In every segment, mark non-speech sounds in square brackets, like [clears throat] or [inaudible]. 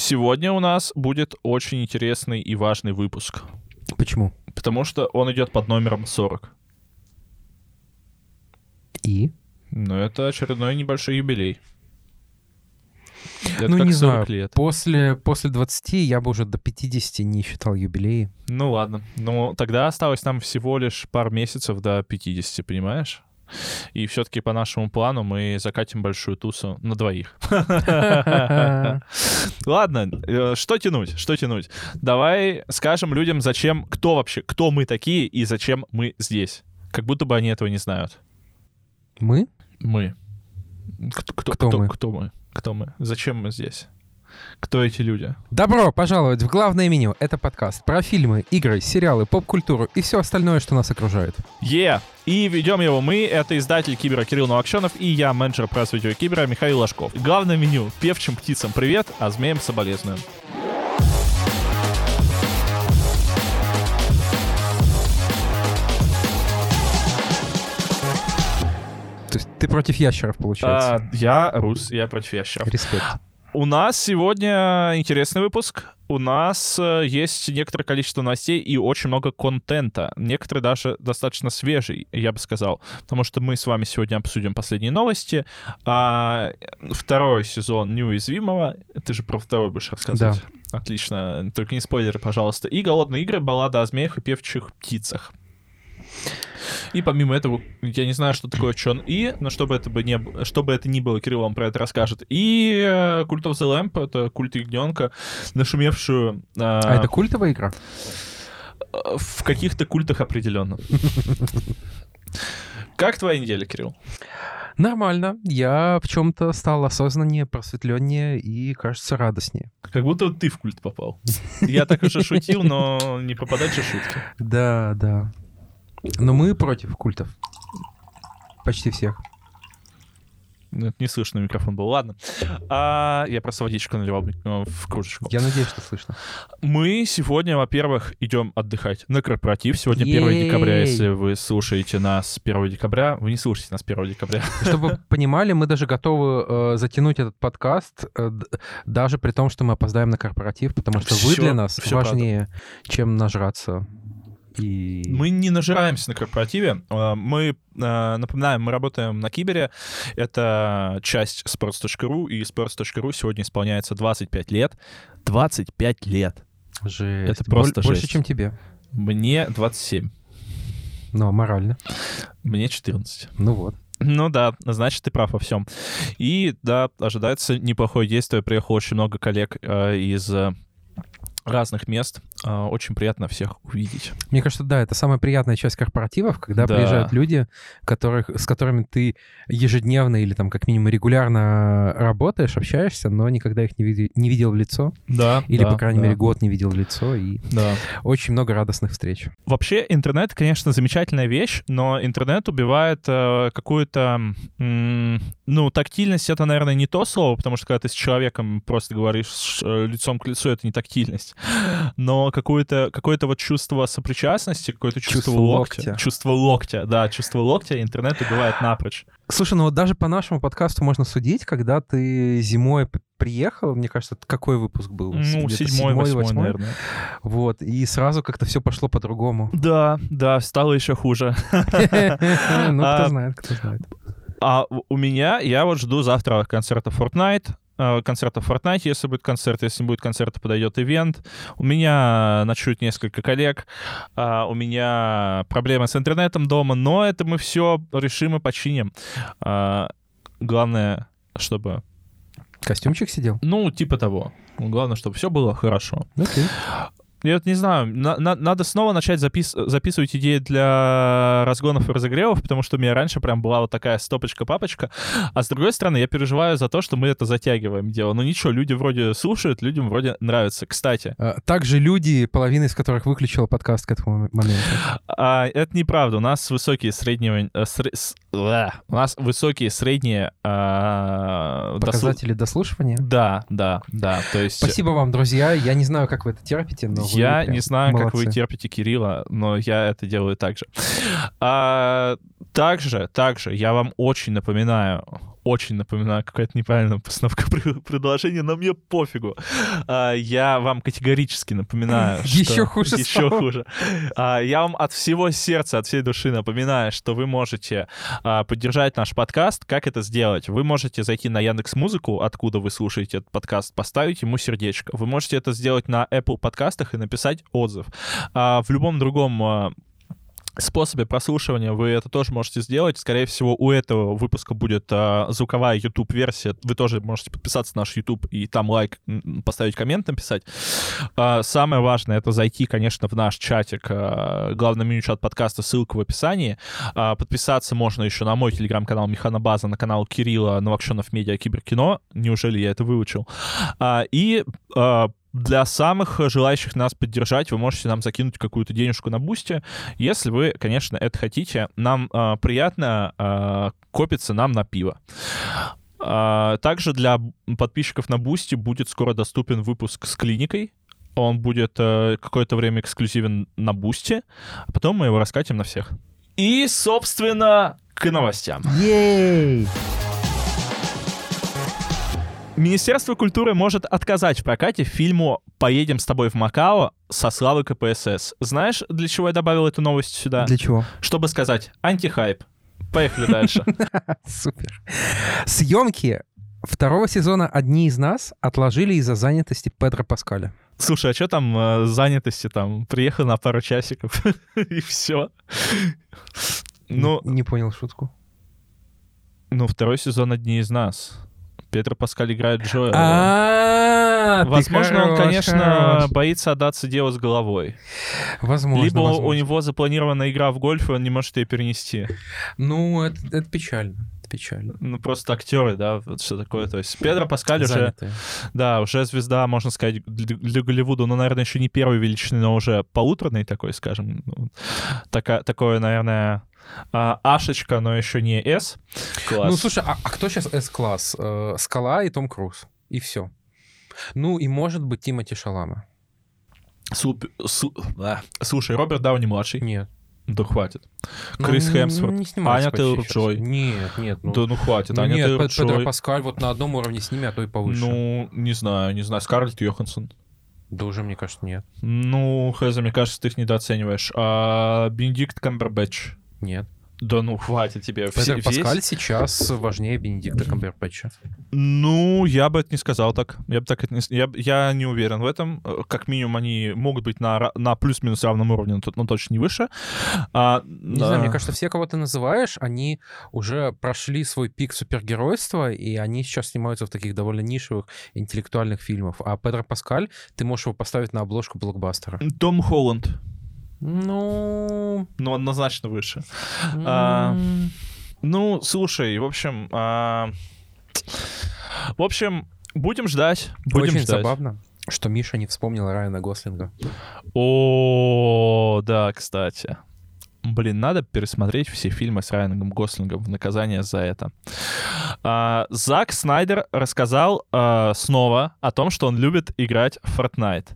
сегодня у нас будет очень интересный и важный выпуск. Почему? Потому что он идет под номером 40. И? Но это очередной небольшой юбилей. Это ну, как не 40 знаю. лет. После, после 20 я бы уже до 50 не считал юбилеи. Ну ладно. Ну тогда осталось нам всего лишь пару месяцев до 50, понимаешь? И все-таки по нашему плану мы закатим большую тусу на двоих. Ладно, э, что тянуть, что тянуть? Давай скажем людям, зачем, кто вообще, кто мы такие и зачем мы здесь. Как будто бы они этого не знают. Мы? Мы. Кто, кто, Кто кто, мы? кто мы? Кто мы? Зачем мы здесь? Кто эти люди? Добро пожаловать в главное меню. Это подкаст про фильмы, игры, сериалы, поп-культуру и все остальное, что нас окружает. Е! И ведем его мы, это издатель Кибера Кирилл Новокшенов и я, менеджер пресс-видео Кибера Михаил Ложков. Главное меню. Певчим птицам привет, а змеям соболезную. То есть ты против ящеров, получается? А, я рус, я против ящеров. Респект. У нас сегодня интересный выпуск. У нас э, есть некоторое количество новостей и очень много контента. Некоторые даже достаточно свежий, я бы сказал. Потому что мы с вами сегодня обсудим последние новости. А второй сезон «Неуязвимого». Ты же про второй будешь рассказывать. Отлично. Только не спойлеры, пожалуйста. И «Голодные игры. Баллада о змеях и певчих птицах». И помимо этого, я не знаю, что такое Чон И, но чтобы это, бы не, чтобы это ни было, Кирилл вам про это расскажет. И э, Cult of the Lamp, это культ ягненка, нашумевшую э, А это культовая игра? в каких-то культах определенно. Как твоя неделя, Кирилл? Нормально. Я в чем-то стал осознаннее, просветленнее и, кажется, радостнее. Как будто ты в культ попал. Я так уже шутил, но не попадать же шутки. Да, да. Но мы против культов. Почти всех. Ну, Это не слышно, микрофон был. Ладно. А, я просто водичку наливал э, в кружечку. Я надеюсь, что слышно. Мы сегодня, во-первых, идем отдыхать на корпоратив. Сегодня 1 Ей! декабря, если вы слушаете нас 1 декабря. Вы не слушаете нас 1 декабря. [laughs] Чтобы вы понимали, мы даже готовы э, затянуть этот подкаст, э, даже при том, что мы опоздаем на корпоратив, потому что вы Всё- для нас важнее, чем нажраться. И... Мы не нажираемся на корпоративе. А, Мы, а, напоминаем, мы работаем на Кибере. Это часть sports.ru, и sports.ru сегодня исполняется 25 лет. 25 лет. Жесть. Это просто Боль- Больше, жесть. чем тебе. Мне 27. Но морально. Мне 14. Ну вот. Ну да, значит, ты прав во всем. И да, ожидается неплохое действие. Приехало очень много коллег э, из разных мест. Э, очень приятно всех увидеть. Мне кажется, да, это самая приятная часть корпоративов, когда Да. приезжают люди, которых, с которыми ты ежедневно или там как минимум регулярно работаешь, общаешься, но никогда их не, види- не видел в лицо. Да. Или, да, по крайней да, мере, год не видел в лицо. И Да. очень много радостных встреч. Вообще, интернет, конечно, замечательная вещь, но интернет убивает э, какую-то... м, ну, тактильность — это, наверное, не то слово, потому что когда ты с человеком просто говоришь э, лицом к лицу, это не тактильность. Но какое-то какое вот чувство сопричастности, какое-то чувство, Чувство локтя. локтя. Чувство локтя, да, чувство локтя интернет убивает напрочь. Слушай, ну вот даже по нашему подкасту можно судить, когда ты зимой приехал, мне кажется, какой выпуск был? Ну, седьмой, восьмой, наверное. Вот, и сразу как-то все пошло по-другому. Да, да, стало еще хуже. [laughs] Ну, А, кто знает, кто знает. А у меня, я вот жду завтра концерта Fortnite, э, концерта Fortnite, если будет концерт, если не будет концерта, подойдет ивент. У меня ночуют несколько коллег, а, у меня проблемы с интернетом дома, но это мы все решим и починим. Главное, чтобы... Костюмчик сидел? Ну, типа того. Главное, чтобы все было хорошо. Окей. Я вот не знаю, на- на- надо снова начать запис- записывать идеи для разгонов и разогревов, потому что у меня раньше прям была вот такая стопочка-папочка. А с другой стороны, я переживаю за то, что мы это затягиваем дело. Ну ничего, люди вроде слушают, людям вроде нравится. Кстати, А, Также люди, половина из которых выключила подкаст к этому моменту. а, это неправда. У нас высокие средние... э, сре- с- а, у нас высокие средние... а, дослу- Показатели дослушивания. Да, да, да. То есть... Спасибо вам, друзья. Я не знаю, как вы это терпите, но Я прям не знаю, как вы молодцы. терпите Кирилла, но я это делаю так же. А, Также, также я вам очень напоминаю, очень напоминаю, какая-то неправильная постановка [laughs] предложения, но мне пофигу. А, я вам категорически напоминаю, [laughs] что... Еще хуже [laughs] Еще стало. хуже. А, Я вам от всего сердца, от всей души напоминаю, что вы можете а, поддержать наш подкаст. Как это сделать? Вы можете зайти на Яндекс Музыку, откуда вы слушаете этот подкаст, поставить ему сердечко. Вы можете это сделать на Apple подкастах и написать отзыв. В любом другом способе прослушивания вы это тоже можете сделать. Скорее всего, у этого выпуска будет а, звуковая YouTube-версия. Вы тоже можете подписаться на наш YouTube и там лайк, поставить коммент, написать. А, самое важное — это зайти, конечно, в наш чатик, а, главный меню чат подкаста, ссылка в описании. А, подписаться можно еще на мой телеграм-канал Механобаза, на канал Кирилла Новокшенов Медиа Киберкино. Неужели я это выучил? А, и а, для самых желающих нас поддержать, вы можете нам закинуть какую-то денежку на бусте. Если вы, конечно, это хотите, нам а, приятно а, копится нам на пиво. А, также для подписчиков на бусте будет скоро доступен выпуск с клиникой. Он будет э, какое-то время эксклюзивен на бусте, потом мы его раскатим на всех. И, собственно, к новостям. Ей! Министерство культуры может отказать в прокате фильму «Поедем с тобой в Макао» со славы КПСС. Знаешь, для чего я добавил эту новость сюда? Для чего? Чтобы сказать антихайп. Поехали дальше. [laughs] Супер. Съемки второго сезона «Одни из нас» отложили из-за занятости Педро Паскаля. Слушай, а что там э, занятости там? Приехал на пару часиков [laughs] и все. Ну, Не понял шутку. ну, второй сезон «Одни из нас». Петр Паскаль играет Джоэла. А, Возможно, он, конечно, боится отдаться делу с головой. Возможно, Либо у него запланирована игра в гольф, и он не может ее перенести. Ну, это, печально. Печально. Ну, просто актеры, да, вот что такое. То есть Педро Паскаль уже, да, уже звезда, можно сказать, для, для Голливуда, ну, наверное, еще не первой величины, но уже полуторной такой, скажем. Ну, така- такое, наверное, а, Ашечка, но еще не С. Класс. Ну, слушай, а, а кто сейчас С-класс? Э, Скала и Том Круз. И все. Ну, и может быть Тимати Шалама. Суп- су- а, Слушай, Роберт Дауни-младший. Нет. Да хватит. Ну, Крис н- Хемсворт. Аня почти Тейлор-Джой. щас. Нет, нет. Ну, Да ну хватит. ну Аня нет, Пед- Педро Тейлор-Джой. Паскаль вот на одном уровне с ними, а то и повыше. Ну, не знаю, не знаю. Скарлетт Йоханссон. Да уже, мне кажется, нет. Ну, Хеза, мне кажется, ты их недооцениваешь. А Бенедикт Камбербэтч. Нет. Да ну, хватит тебе. Педро весь- Паскаль сейчас важнее Бенедикта Камбербэтча. Ну, я бы это не сказал так. Я бы так это не... Я, я не уверен в этом. Э, Как минимум, они могут быть на, на плюс-минус равном уровне, но, но точно не выше. А, Не знаю, мне кажется, все, кого ты называешь, они уже прошли свой пик супергеройства, и они сейчас снимаются в таких довольно нишевых интеллектуальных фильмах. А Педро Паскаль, ты можешь его поставить на обложку блокбастера. Том Холланд. Ну... Ну, однозначно выше. А, м, Ну, слушай, в общем... а, В общем, будем ждать. Будем Очень ждать. забавно, что Миша не вспомнил Райана Гослинга. О, да, кстати. Блин, надо пересмотреть все фильмы с Райаном Гослингом в наказание за это. А, Зак Снайдер рассказал а, снова о том, что он любит играть в Fortnite.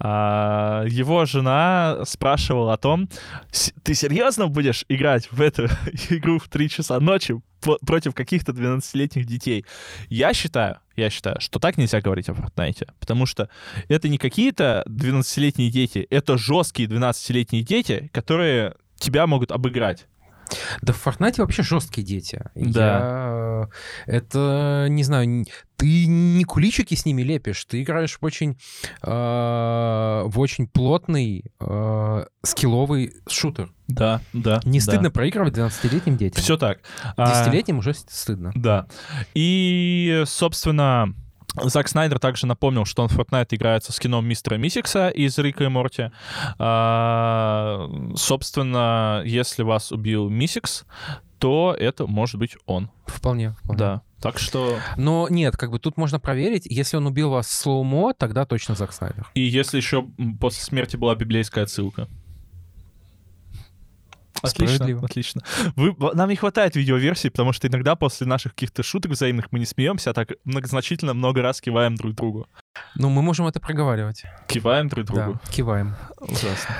А, его жена спрашивала о том, «С- ты серьезно будешь играть в эту [laughs] игру в 3 часа ночи против каких-то 12-летних детей? Я считаю, я считаю, что так нельзя говорить о Fortnite, потому что это не какие-то 12-летние дети, это жесткие 12-летние дети, которые тебя могут обыграть. Да в Fortnite вообще жесткие дети. Да. Я... Это, не знаю, ты не куличики с ними лепишь, ты играешь в очень, э, в очень плотный, э, скилловый шутер. Да, да. Не стыдно проигрывать 12-летним детям. Все так. А, 10-летним уже с- стыдно. Да. И, собственно, Зак Снайдер также напомнил, что он в Fortnite играет со скином мистера Мисикса из Рика и Морти. А, собственно, если вас убил Мисикс, то это может быть он. Вполне. вполне. Да. Так что... Но нет, как бы тут можно проверить. Если он убил вас slow-mo, тогда точно Зак Снайдер. И если еще после смерти была библейская отсылка. Отлично, Справедливо. отлично. Вы, нам не хватает видеоверсий, потому что иногда после наших каких-то шуток взаимных мы не смеемся, а так многозначительно много раз киваем друг другу. Ну, мы можем это проговаривать. Киваем друг другу. Да, киваем. Ужасно.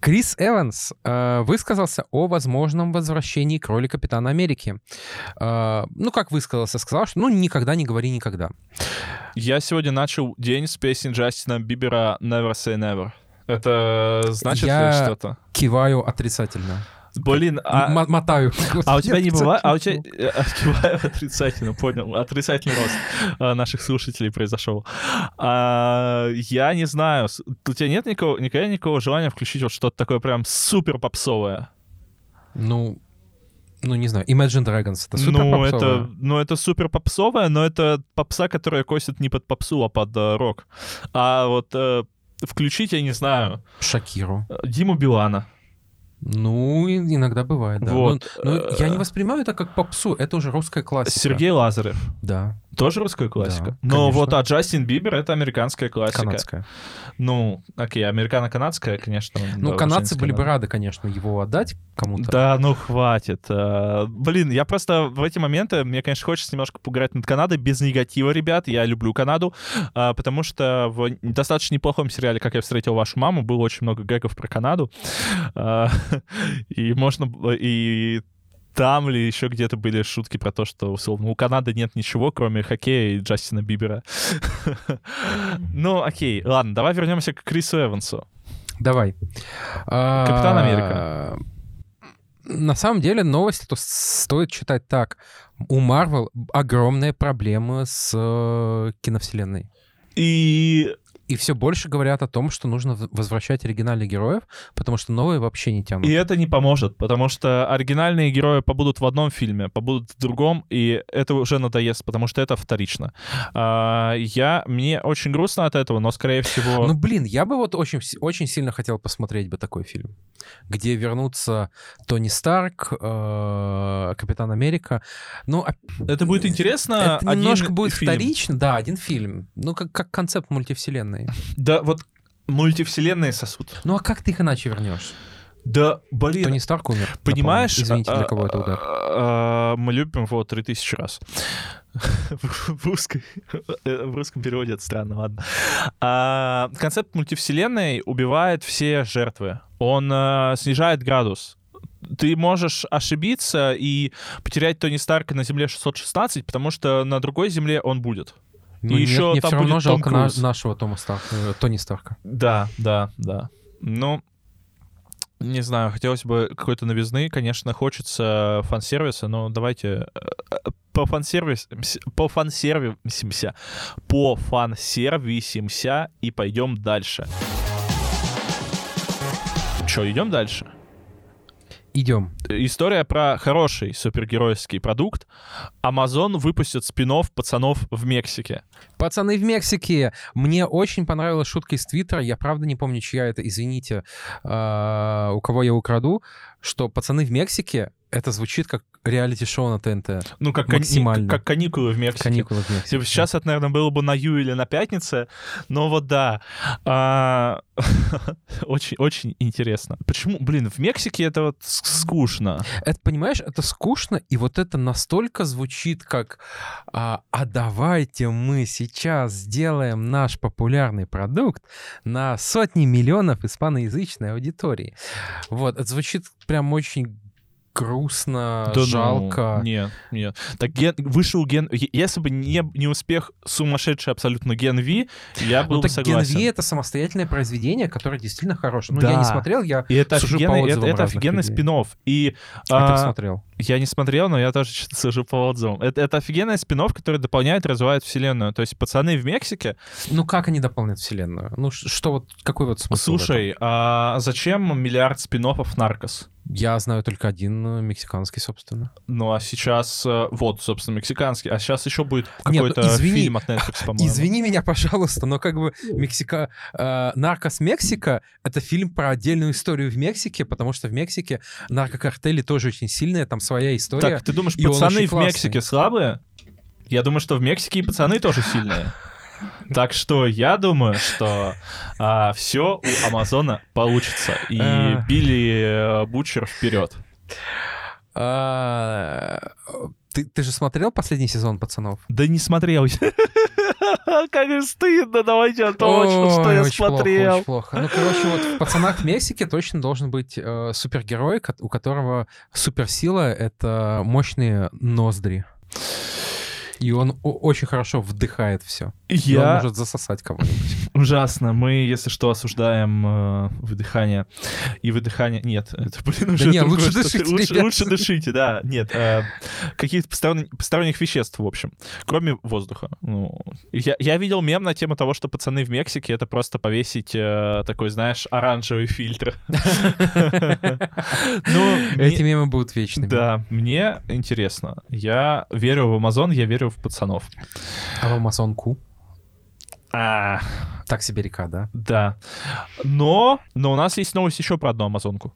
Крис Эванс э, высказался о возможном возвращении к роли Капитана Америки. Э, ну, как высказался, сказал, что ну никогда не говори никогда. Я сегодня начал день с песни Джастина Бибера «Never Say Never». Это значит Я ли что-то? киваю отрицательно. Блин, а, М- мотаю. а у тебя не бывает... А у тебя... э, Открываю отрицательно, понял. Отрицательный рост а, наших слушателей произошел. А, я не знаю, у тебя нет никакого, никогда никакого желания включить вот что-то такое прям супер попсовое? Ну, ну, не знаю, Imagine Dragons, это супер ну, это, ну, это супер попсовое, но это попса, которая косит не под попсу, а под э, рок. А вот э, включить, я не знаю, Шакиру. э, Диму Билана. Ну, иногда бывает, да. Вот, Ну, ну, я не э, воспринимаю это как попсу, это уже русская классика. Сергей Лазарев. Да, Тоже русская классика. Да, Но конечно. вот, а Джастин Бибер — это американская классика. канадская. Ну, окей, американо-канадская, конечно. Ну, да, канадцы были бы рады, конечно, его отдать кому-то. Да, ну хватит. А, Блин, я просто в эти моменты, мне, конечно, хочется немножко поиграть над Канадой без негатива, ребят. Я люблю Канаду, а, потому что в достаточно неплохом сериале «Как я встретил вашу маму» было очень много гэгов про Канаду. А, [laughs] И можно... И там ли еще где-то были шутки про то, что, условно, у Канады нет ничего, кроме хоккея и Джастина Бибера. [laughs] Ну, окей, ладно, давай вернемся к Крису Эвансу. Давай. А, Капитан Америка. На самом деле новости то стоит читать так. У Марвел огромные проблемы с э, киновселенной. И И все больше говорят о том, что нужно возвращать оригинальных героев, потому что новые вообще не тянут. И это не поможет, потому что оригинальные герои побудут в одном фильме, побудут в другом, и это уже надоест, потому что это вторично. А, я, мне очень грустно от этого, но, скорее всего... Ну, блин, я бы вот очень, очень сильно хотел посмотреть бы такой фильм, где вернутся Тони Старк, э, Капитан Америка. Ну, а- это будет интересно. это немножко будет фильм. вторично. Да, один фильм. Ну, как, как концепт мультивселенной. Да, вот мультивселенные сосуд. Ну, а как ты их иначе вернешь? Да, блин, Тони Старк умер. понимаешь... напомню. Извините, для а, кого это удар. а, а, Мы любим его 3000 раз. [laughs] В русской- в русском переводе это странно, ладно. А, Концепт мультивселенной убивает все жертвы. Он а, снижает градус. Ты можешь ошибиться и потерять Тони Старка на Земле 616, потому что на другой Земле он будет. Ну, и нет, еще мне там все равно будет Том жалко на- нашего Тома Старка, э, Тони Старка. Да, да, да. Ну, не знаю, хотелось бы какой-то новизны. Конечно, хочется фан-сервиса, но давайте э, по фан-сервис, по фан-сервисимся, по фан-сервисимся и пойдем дальше. Что, идем дальше? Идем. История про хороший супергеройский продукт. Amazon выпустит спин пацанов в Мексике. Пацаны в Мексике. Мне очень понравилась шутка из Твиттера. Я правда не помню, чья это. Извините, а, у кого я украду, что пацаны в Мексике это звучит как реалити-шоу на ТНТ. Ну, как, кани- Максимально. как каникулы в Мексике. Каникулы в Мексике. Типа, Сейчас это, наверное, было бы на Ю или на пятнице, но вот да. А, [laughs] Очень, очень интересно. Почему, блин, в Мексике это вот скучно. Это, понимаешь, это скучно, и вот это настолько звучит как а, «А давайте мы сейчас сделаем наш популярный продукт на сотни миллионов испаноязычной аудитории». Вот, это звучит прям очень грустно, Да ну, жалко. Нет, нет. Так ген, вышел ген... Если бы не, не успех сумасшедший абсолютно ген Ви, я был Ну бы согласен. Gen V — это самостоятельное произведение, которое действительно хорошее. Ну, Да. я не смотрел, я И это сужу по офигенный, это, отзывам это разных офигенный спин И а, ты а, посмотрел. я не смотрел, но я тоже [laughs] сужу по отзывам. Это, это офигенный спин который дополняет, развивает вселенную. То есть пацаны в Мексике, Ну как они дополняют вселенную? Ну что вот, какой вот смысл? Слушай, а зачем миллиард спин Наркос? Я знаю только один э, мексиканский, собственно. Ну а сейчас, э, вот, собственно, мексиканский, а сейчас еще будет Нет, ну, какой-то извини, фильм от Netflix, [laughs] по-моему. Извини меня, пожалуйста, но как бы Мексика... э, Наркос Мексика — это фильм про отдельную историю в Мексике, потому что в Мексике наркокартели тоже очень сильные, там своя история. Так, ты думаешь, пацаны в. Мексике слабые? Я думаю, что в Мексике и пацаны тоже сильные. [laughs] Так что я думаю, что все у Амазона получится. И А. Билли э, Бучер вперед. А, Ты, ты же смотрел последний сезон «Пацанов»? Да не смотрел. А, [laughs] Как же стыдно, давайте о том, что- я смотрел. очень плохо. Ну, короче, вот в «Пацанах в Мексике» точно должен быть э, супергерой, у которого суперсила — это мощные ноздри. И он очень хорошо вдыхает все. Он Я может засосать кого-нибудь. [laughs] ужасно. Мы, если что, осуждаем э, выдыхание. И выдыхание... Нет, это, блин, уже не, другое лучше что-то. дышите, лучше, лучше дышите, да. Нет, э, каких-то посторонних, посторонних веществ, в общем. Кроме воздуха. Ну, я, я видел мем на тему того, что пацаны в Мексике — это просто повесить э, такой, знаешь, оранжевый фильтр. [laughs] Ну, Эти мемы будут вечными. Да, мне интересно. Я верю в Амазон, я верю в пацанов. А в Амазонку? А, Так себе река, да? да. Но, но у нас есть новость еще про одну Амазонку.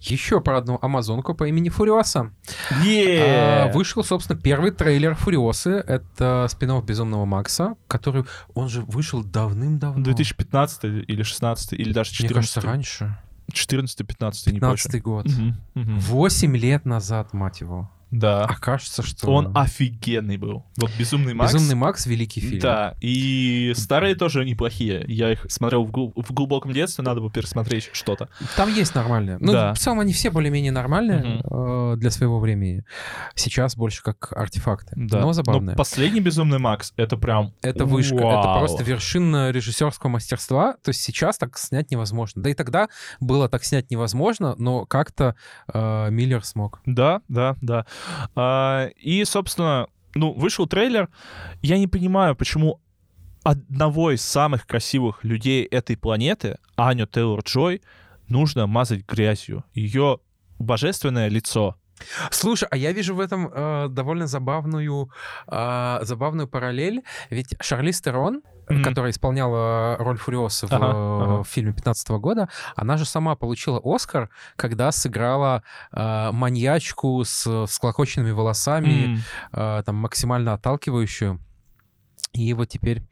Еще про одну Амазонку по имени Фуриоса. Е! А, Вышел, собственно, первый трейлер Фуриосы. Это спин Безумного Макса, который, он же вышел давным-давно. 2015 или 16 или даже Мне кажется, 14 раньше. 14 15 не помню. 15 год. Мгм, мгм. Восемь лет назад, мать его. Да. А кажется, что... Он офигенный был. Вот Безумный Макс. Безумный Макс — великий фильм. Да, и старые тоже неплохие. Я их смотрел в, гл- в глубоком детстве, надо бы пересмотреть что-то. Там есть нормальные. Ну, Да. в целом, они все более-менее нормальные Мгм. э, для своего времени. Сейчас больше как артефакты. Да. Но забавные. последний Безумный Макс — это прям... Это вышка, это вау. просто вершина режиссерского мастерства. То есть сейчас так снять невозможно. Да и тогда было так снять невозможно, но как-то э, Миллер смог. Да, да, да. А, и, собственно, ну, вышел трейлер. Я не понимаю, почему одного из самых красивых людей этой планеты, Аню Тейлор-Джой, нужно мазать грязью. Ее божественное лицо. Слушай, а я вижу в этом э, довольно забавную, э, забавную параллель. Ведь Шарлиз Терон, Мгм. которая исполняла роль Фуриосы в, Ага, э, ага. в фильме 15 года, она же сама получила Оскар, когда сыграла э, маньячку с всклокоченными волосами, М, э, там максимально отталкивающую. И вот теперь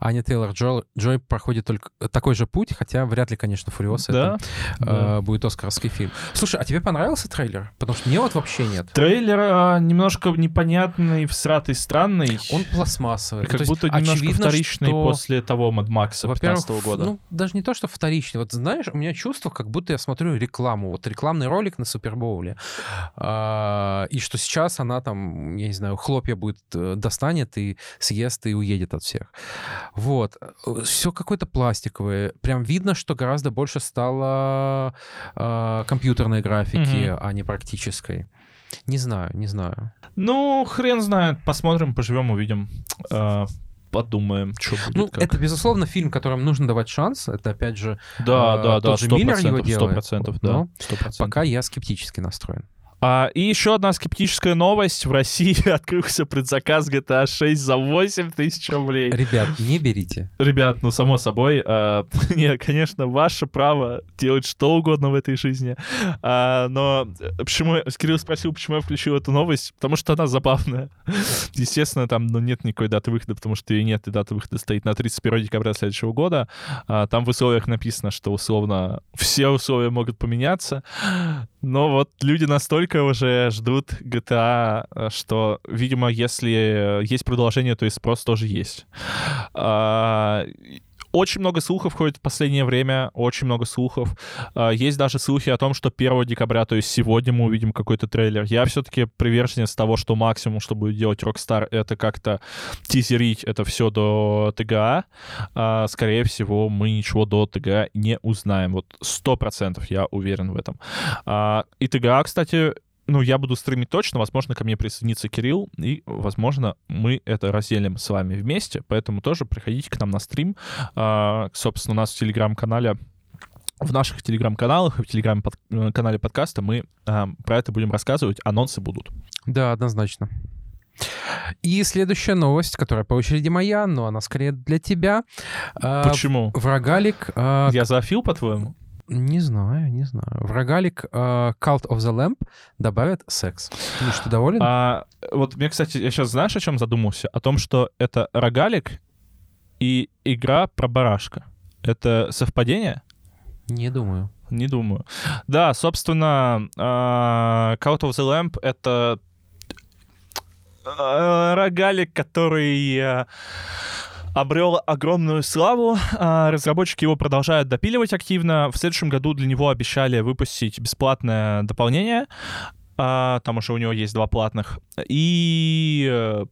Аня Тейлор Джо, Джой проходит только такой же путь, хотя вряд ли, конечно, Фуриоса Да, это да. э, будет оскаровский фильм. Слушай, а тебе понравился трейлер? Потому что мне вот вообще нет. Трейлер а, немножко непонятный, всратый, странный. Он пластмассовый. как То есть будто немножко очевидно, вторичный что, после того Мad Макса Во-первых, 15 года. ну, даже не то, что вторичный. Вот знаешь, у меня чувство, как будто я смотрю рекламу. Вот рекламный ролик на Супербоуле. А, и что сейчас она там, я не знаю, хлопья будет, э, достанет и съест и уедет от всех. Вот. Все какое-то пластиковое. Прям видно, что гораздо больше стало а, компьютерной графики, Мгм. а не практической. Не знаю, не знаю. Ну, хрен знает. Посмотрим, поживем, увидим. А, подумаем, что будет. Ну, как. это, безусловно, фильм, которым нужно давать шанс. Это, опять же, Да, а, да, да, тот же сто Миллер его делает, процентов, да, но сто процентов. пока я скептически настроен. А, и еще одна скептическая новость. В России [laughs] открылся предзаказ GTA 6 за 8 тысяч рублей. Ребят, не берите. Ребят, ну, само собой, а, [laughs] не, конечно, ваше право делать что угодно в этой жизни. А, но э, почему... Кирилл спросил, почему я включил эту новость. Потому что она забавная. [laughs] Естественно, там ну, нет никакой даты выхода, потому что ее нет, и дата выхода стоит на 31 декабря следующего года. А, там в условиях написано, что условно все условия могут поменяться. Но вот люди настолько уже ждут GTA, э, что, видимо, если есть продолжение, то и спрос тоже есть. А, Очень много слухов ходит в последнее время, очень много слухов. А, Есть даже слухи о том, что 1 декабря, то есть сегодня мы увидим какой-то трейлер. Я все-таки приверженец того, что максимум, что будет делать Rockstar, это как-то тизерить это все до ТГА. А, Скорее всего, мы ничего до ТГА не узнаем. Вот сто процентов я уверен в этом. А, И ТГА, кстати, ну, я буду стримить точно, возможно, ко мне присоединится Кирилл, и, возможно, мы это разделим с вами вместе, поэтому тоже приходите к нам на стрим. А, собственно, у нас в Телеграм-канале в наших телеграм-каналах и в телеграм-канале подкаста мы а, про это будем рассказывать, анонсы будут. Да, однозначно. И следующая новость, которая по очереди моя, но она скорее для тебя. А, Почему? Врагалик... а, Я зоофил, по-твоему? Не знаю, не знаю. Врагалик а, Cult of the Lamp добавят секс. Миш, ты доволен? А, вот мне, кстати, я сейчас знаешь, о чем задумался? О том, что это рогалик и игра про барашка. Это совпадение? Не думаю. Не думаю. Да, собственно, а, Cult of the Lamp — это а, рогалик, который... а, обрел огромную славу. А, Разработчики его продолжают допиливать активно. В следующем году для него обещали выпустить бесплатное дополнение. А, Там уже у него есть два платных. И э,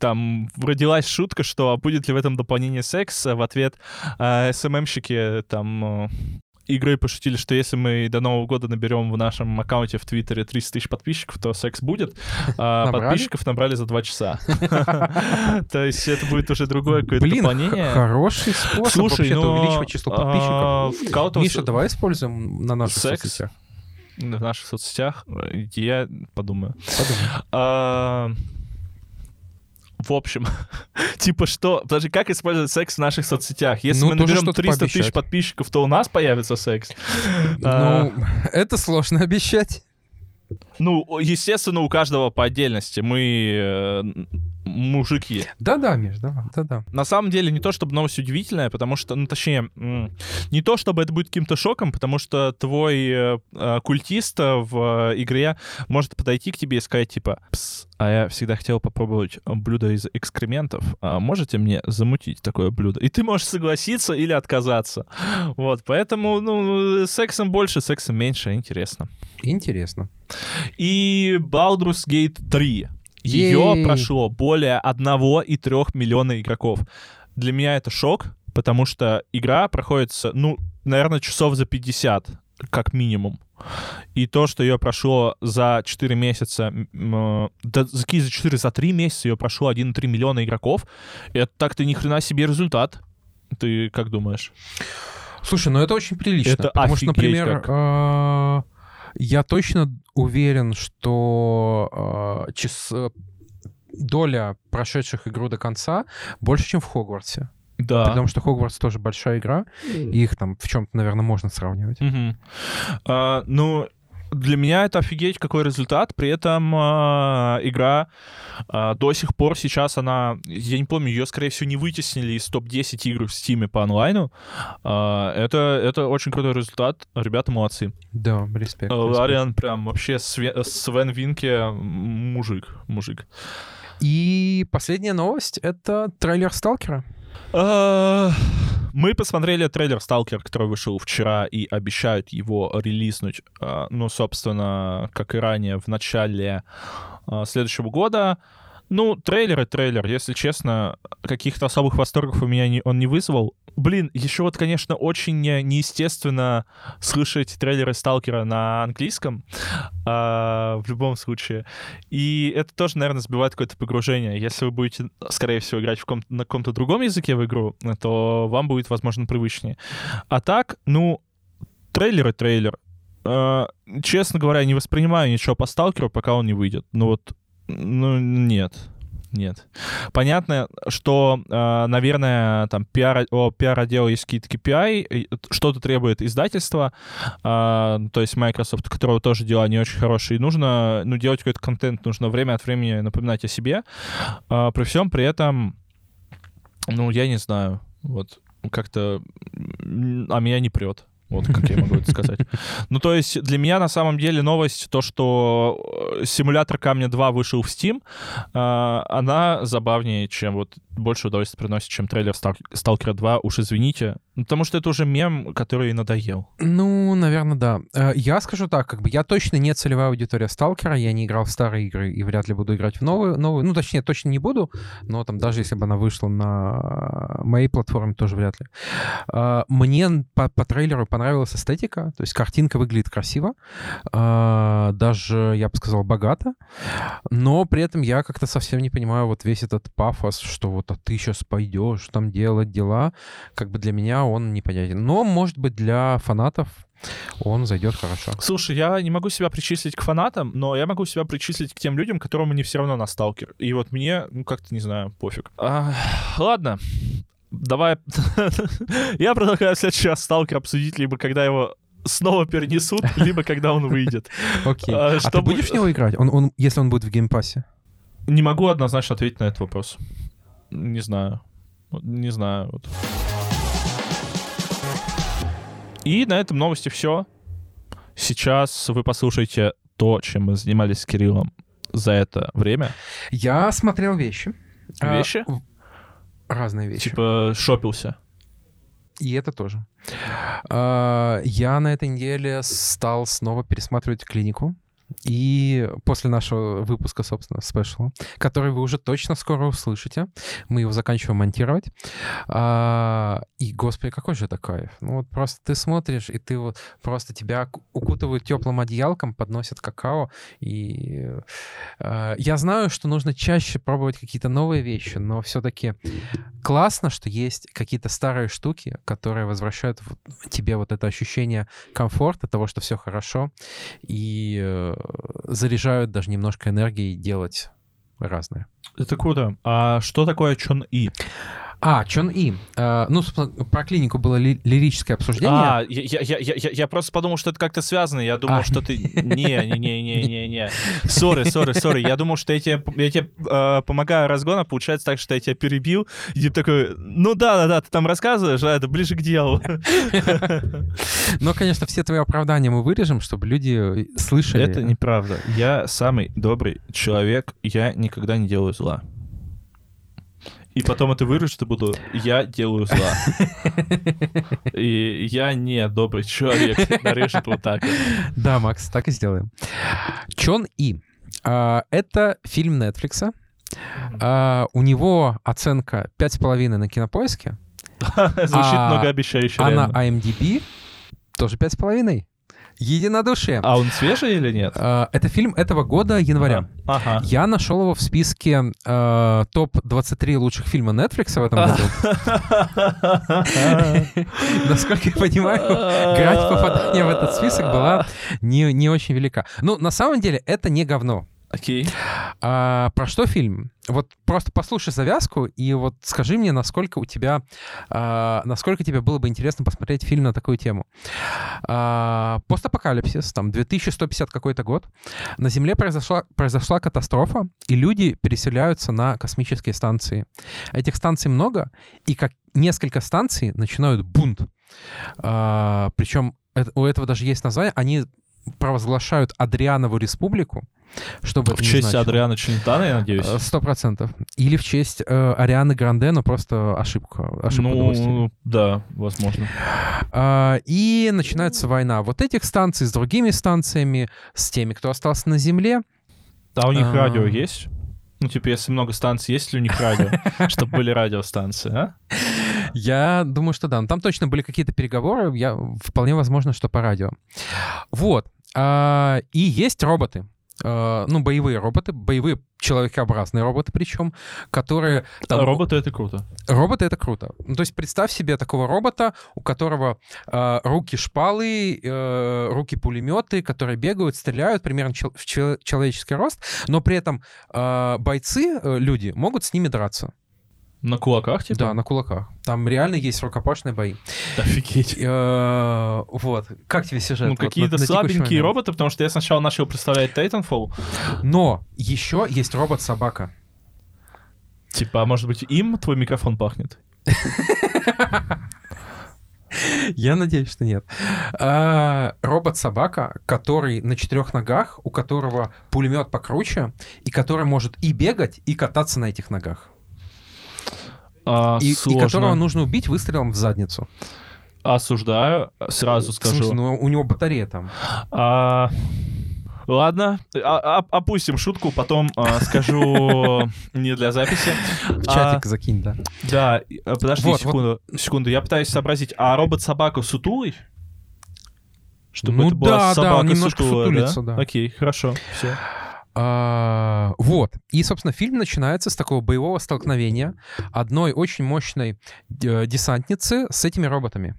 там родилась шутка, что а будет ли в этом дополнении секс. В ответ э, СММщики там игры пошутили, что если мы до Нового года наберем в нашем аккаунте в Твиттере 300 тысяч подписчиков, то секс будет. А Набрали? подписчиков набрали за два часа. [laughs] То есть это будет уже другое какое-то дополнение. хороший способ вообще-то но, увеличивать число подписчиков. а, Миша, давай используем на наших Секс? соцсетях. в наших соцсетях, я подумаю. Подумай. А, В общем, [laughs] типа что? Подожди, как использовать секс в наших соцсетях? Если Ну, мы наберем что-то 300 тысяч подписчиков, то у нас появится секс. А, Ну, это сложно обещать. Ну, естественно, у каждого по отдельности. Мы э, мужики. Да-да, Миш, давай, да-да. На самом деле, не то чтобы новость удивительная, потому что, ну, точнее, не то чтобы это будет каким-то шоком, потому что твой э, э, культист э, в э, игре может подойти к тебе и сказать, типа, «Пс, а я всегда хотел попробовать блюдо из экскрементов. А можете мне замутить такое блюдо? И ты можешь согласиться или отказаться. Вот, поэтому, ну, сексом больше, сексом меньше, интересно. Интересно. И Baldur's Gate 3. Ее прошло более 1,3 миллиона игроков. Для меня это шок, потому что игра проходит, с, ну, наверное, часов за 50, как минимум. И то, что ее прошло за 4 месяца, э, да за какие за 4, за 3 месяца ее прошло 1,3 миллиона игроков, это так-то ни хрена себе результат. Ты как думаешь? Слушай, ну это очень прилично. Это потому что, офигеть например, как. Я точно уверен, что а, час- э, доля прошедших игру до конца больше, чем в Хогвартсе. Да. Потому что Хогвартс тоже большая игра, и их там в чем-то, наверное, можно сравнивать. Мгм. А, ну, для меня это офигеть какой результат. При этом а, игра а, до сих пор сейчас она, я не помню, ее, скорее всего, не вытеснили из топ-10 игр в Steam по онлайну. А, это, это очень крутой результат. Ребята молодцы. Да, респект. Лариан прям вообще Све- Свен Винке мужик, мужик. И последняя новость — это трейлер Сталкера. Мы посмотрели трейлер Сталкер, который вышел вчера, и обещают его релизнуть, а, ну, собственно, как и ранее, в начале а, следующего года. Ну, трейлер и трейлер, если честно, каких-то особых восторгов у меня не, он не вызвал. Блин, еще вот, конечно, очень не- неестественно слышать трейлеры Сталкера на английском, а, в любом случае. И это тоже, наверное, сбивает какое-то погружение. Если вы будете, скорее всего, играть в ком- на каком-то другом языке в игру, то вам будет, возможно, привычнее. А так, ну, трейлер и трейлер. Э, честно говоря, не воспринимаю ничего по Сталкеру, пока он не выйдет. Ну вот, ну нет. Нет. Понятно, что, э, наверное, там пиар, о пиар-отдела есть какие-то KPI, что-то требует издательства, а, то есть Microsoft, у которого тоже дела не очень хорошие, и нужно, ну, делать какой-то контент, нужно время от времени напоминать о себе. А, при всем при этом, ну, я не знаю, вот, как-то, а меня не прет. Вот как я могу это [laughs] сказать. Ну, то есть для меня на самом деле новость, то, что э, симулятор Камня 2 вышел в Steam, а, она забавнее, чем вот больше удовольствия приносит, чем трейлер Стал- Сталкера 2, уж извините. Ну, Потому что это уже мем, который надоел. Ну, наверное, да. Э, Я скажу так, как бы я точно не целевая аудитория Сталкера, я не играл в старые игры и вряд ли буду играть в новые. новые. Ну, точнее, точно не буду, но там даже если бы она вышла на моей платформе, тоже вряд ли. Э, Мне по, по трейлеру понравилась эстетика, то есть картинка выглядит красиво, э, даже, я бы сказал, богато, но при этом я как-то совсем не понимаю вот весь этот пафос, что вот а ты сейчас пойдешь там делать дела, как бы для меня он непонятен. Но, может быть, для фанатов он зайдет хорошо. Слушай, я не могу себя причислить к фанатам, но я могу себя причислить к тем людям, которым не все равно на Сталкер. И вот мне, ну, как-то, не знаю, пофиг. А, ладно, давай... [laughs] я предлагаю в следующий раз Сталкер обсудить, либо когда его снова перенесут, [laughs] либо когда он выйдет. Окей. А, А, ты будешь в него играть? Он, он, если он будет в Game Pass е? Не могу однозначно ответить на этот вопрос. Не знаю. Не знаю. вот. И на этом новости все. Сейчас вы послушаете то, чем мы занимались с Кириллом за это время. Я смотрел вещи. А, Вещи? в- разные вещи. Типа шопился. И это тоже. А, Я на этой неделе стал снова пересматривать клинику. И после нашего выпуска, собственно, спешла, который вы уже точно скоро услышите, мы его заканчиваем монтировать. А, и, господи, какой же это кайф. Ну вот просто ты смотришь, и ты вот просто тебя укутывают теплым одеялком, подносят какао. И а, я знаю, что нужно чаще пробовать какие-то новые вещи, но все-таки классно, что есть какие-то старые штуки, которые возвращают тебе вот это ощущение комфорта, того, что все хорошо, и э, заряжают даже немножко энергией делать разное. Это круто. А что такое Чон И? А, Чон И. Э, ну, собственно, про клинику было ли- лирическое обсуждение. А, я, я, я, я, я- просто подумал, что это как-то связано. Я думал, А. что ты... [laughs] Не, не, не, не, не, не. Sorry, sorry, sorry. Я думал, что я тебе, я тебе э, помогаю разгону, а получается так, что я тебя перебил. И такой, ну да, да, да, ты там рассказываешь, а это ближе к делу. [laughs] Но, конечно, все твои оправдания мы вырежем, чтобы люди слышали. Это неправда. Я самый добрый человек, я никогда не делаю зла. И потом это вырежет и буду, я делаю зла. [laughs] И я не добрый человек. Нарежет вот так. Да, Макс, так и сделаем. Чон И. А, Это фильм Netflix. А, У него оценка 5,5 на кинопоиске, [laughs] Звучит А, многообещающе, а на. IMDb тоже 5,5. Единодушие. А он свежий или нет? А, Это фильм этого года, января. А, Ага. Я нашел его в списке э, топ-23 лучших фильма Netflix в этом году. [laughs] Насколько я понимаю, грань попадания в этот список была не, не очень велика. Ну, на самом деле, это не говно. Окей. А, про что фильм? Вот просто послушай завязку и вот скажи мне, насколько у тебя, а, насколько тебе было бы интересно посмотреть фильм на такую тему. А, постапокалипсис, там 2150 какой-то год. На Земле произошла, произошла катастрофа, и люди переселяются на космические станции. Этих станций много, и как несколько станций начинают бунт. А, причем это- у этого даже есть название. Они провозглашают Адрианову республику, чтобы В честь значило. Адриана Челентана, я надеюсь. Э, Сто процентов. Или в честь э, Арианы Гранде, но просто ошибка. ошибка. Ну, да, возможно. А, и начинается война вот этих станций с другими станциями, с теми, кто остался на Земле. А у них А. радио есть? Ну, типа, если много станций, есть ли у них радио? [laughs] Чтобы были радиостанции, а? Я думаю, что да. Но там точно были какие-то переговоры. Я, вполне возможно, что по радио. Вот. А, и есть роботы. А, ну, боевые роботы, боевые человекообразные роботы причем, которые... там- Роботы — это круто. Роботы — это круто. Ну, то есть представь себе такого робота, у которого э, руки шпалы, э, руки пулеметы, которые бегают, стреляют примерно чел- в чел- человеческий рост, но при этом э, бойцы, э, люди, могут с ними драться. На кулаках, типа? Да, на кулаках. Там реально есть рукопашные бои. Офигеть. Э, вот. Как тебе сюжет? Ну, какие-то слабенькие роботы, потому что я сначала начал представлять Titanfall. Но еще есть робот-собака. Типа, а может быть, им твой микрофон пахнет? Я надеюсь, что нет. А, Робот-собака, который на четырех ногах, у которого пулемет покруче, и который может и бегать, и кататься на этих ногах. А, И, и которого нужно убить выстрелом в задницу. Осуждаю, сразу В смысле, скажу. ну, у него батарея там. А, Ладно, а- а- опустим шутку, потом а, скажу [laughs] не для записи. В А, чатик закинь, да. Да, а, подожди Вот, секунду, секунду, я пытаюсь сообразить, а робот-собака сутулый? Чтобы Ну это была да, да, собака он немножко сутулая, сутулится, да. Окей, хорошо, все. А, вот. И, собственно, фильм начинается с такого боевого столкновения одной очень мощной э, десантницы с этими роботами.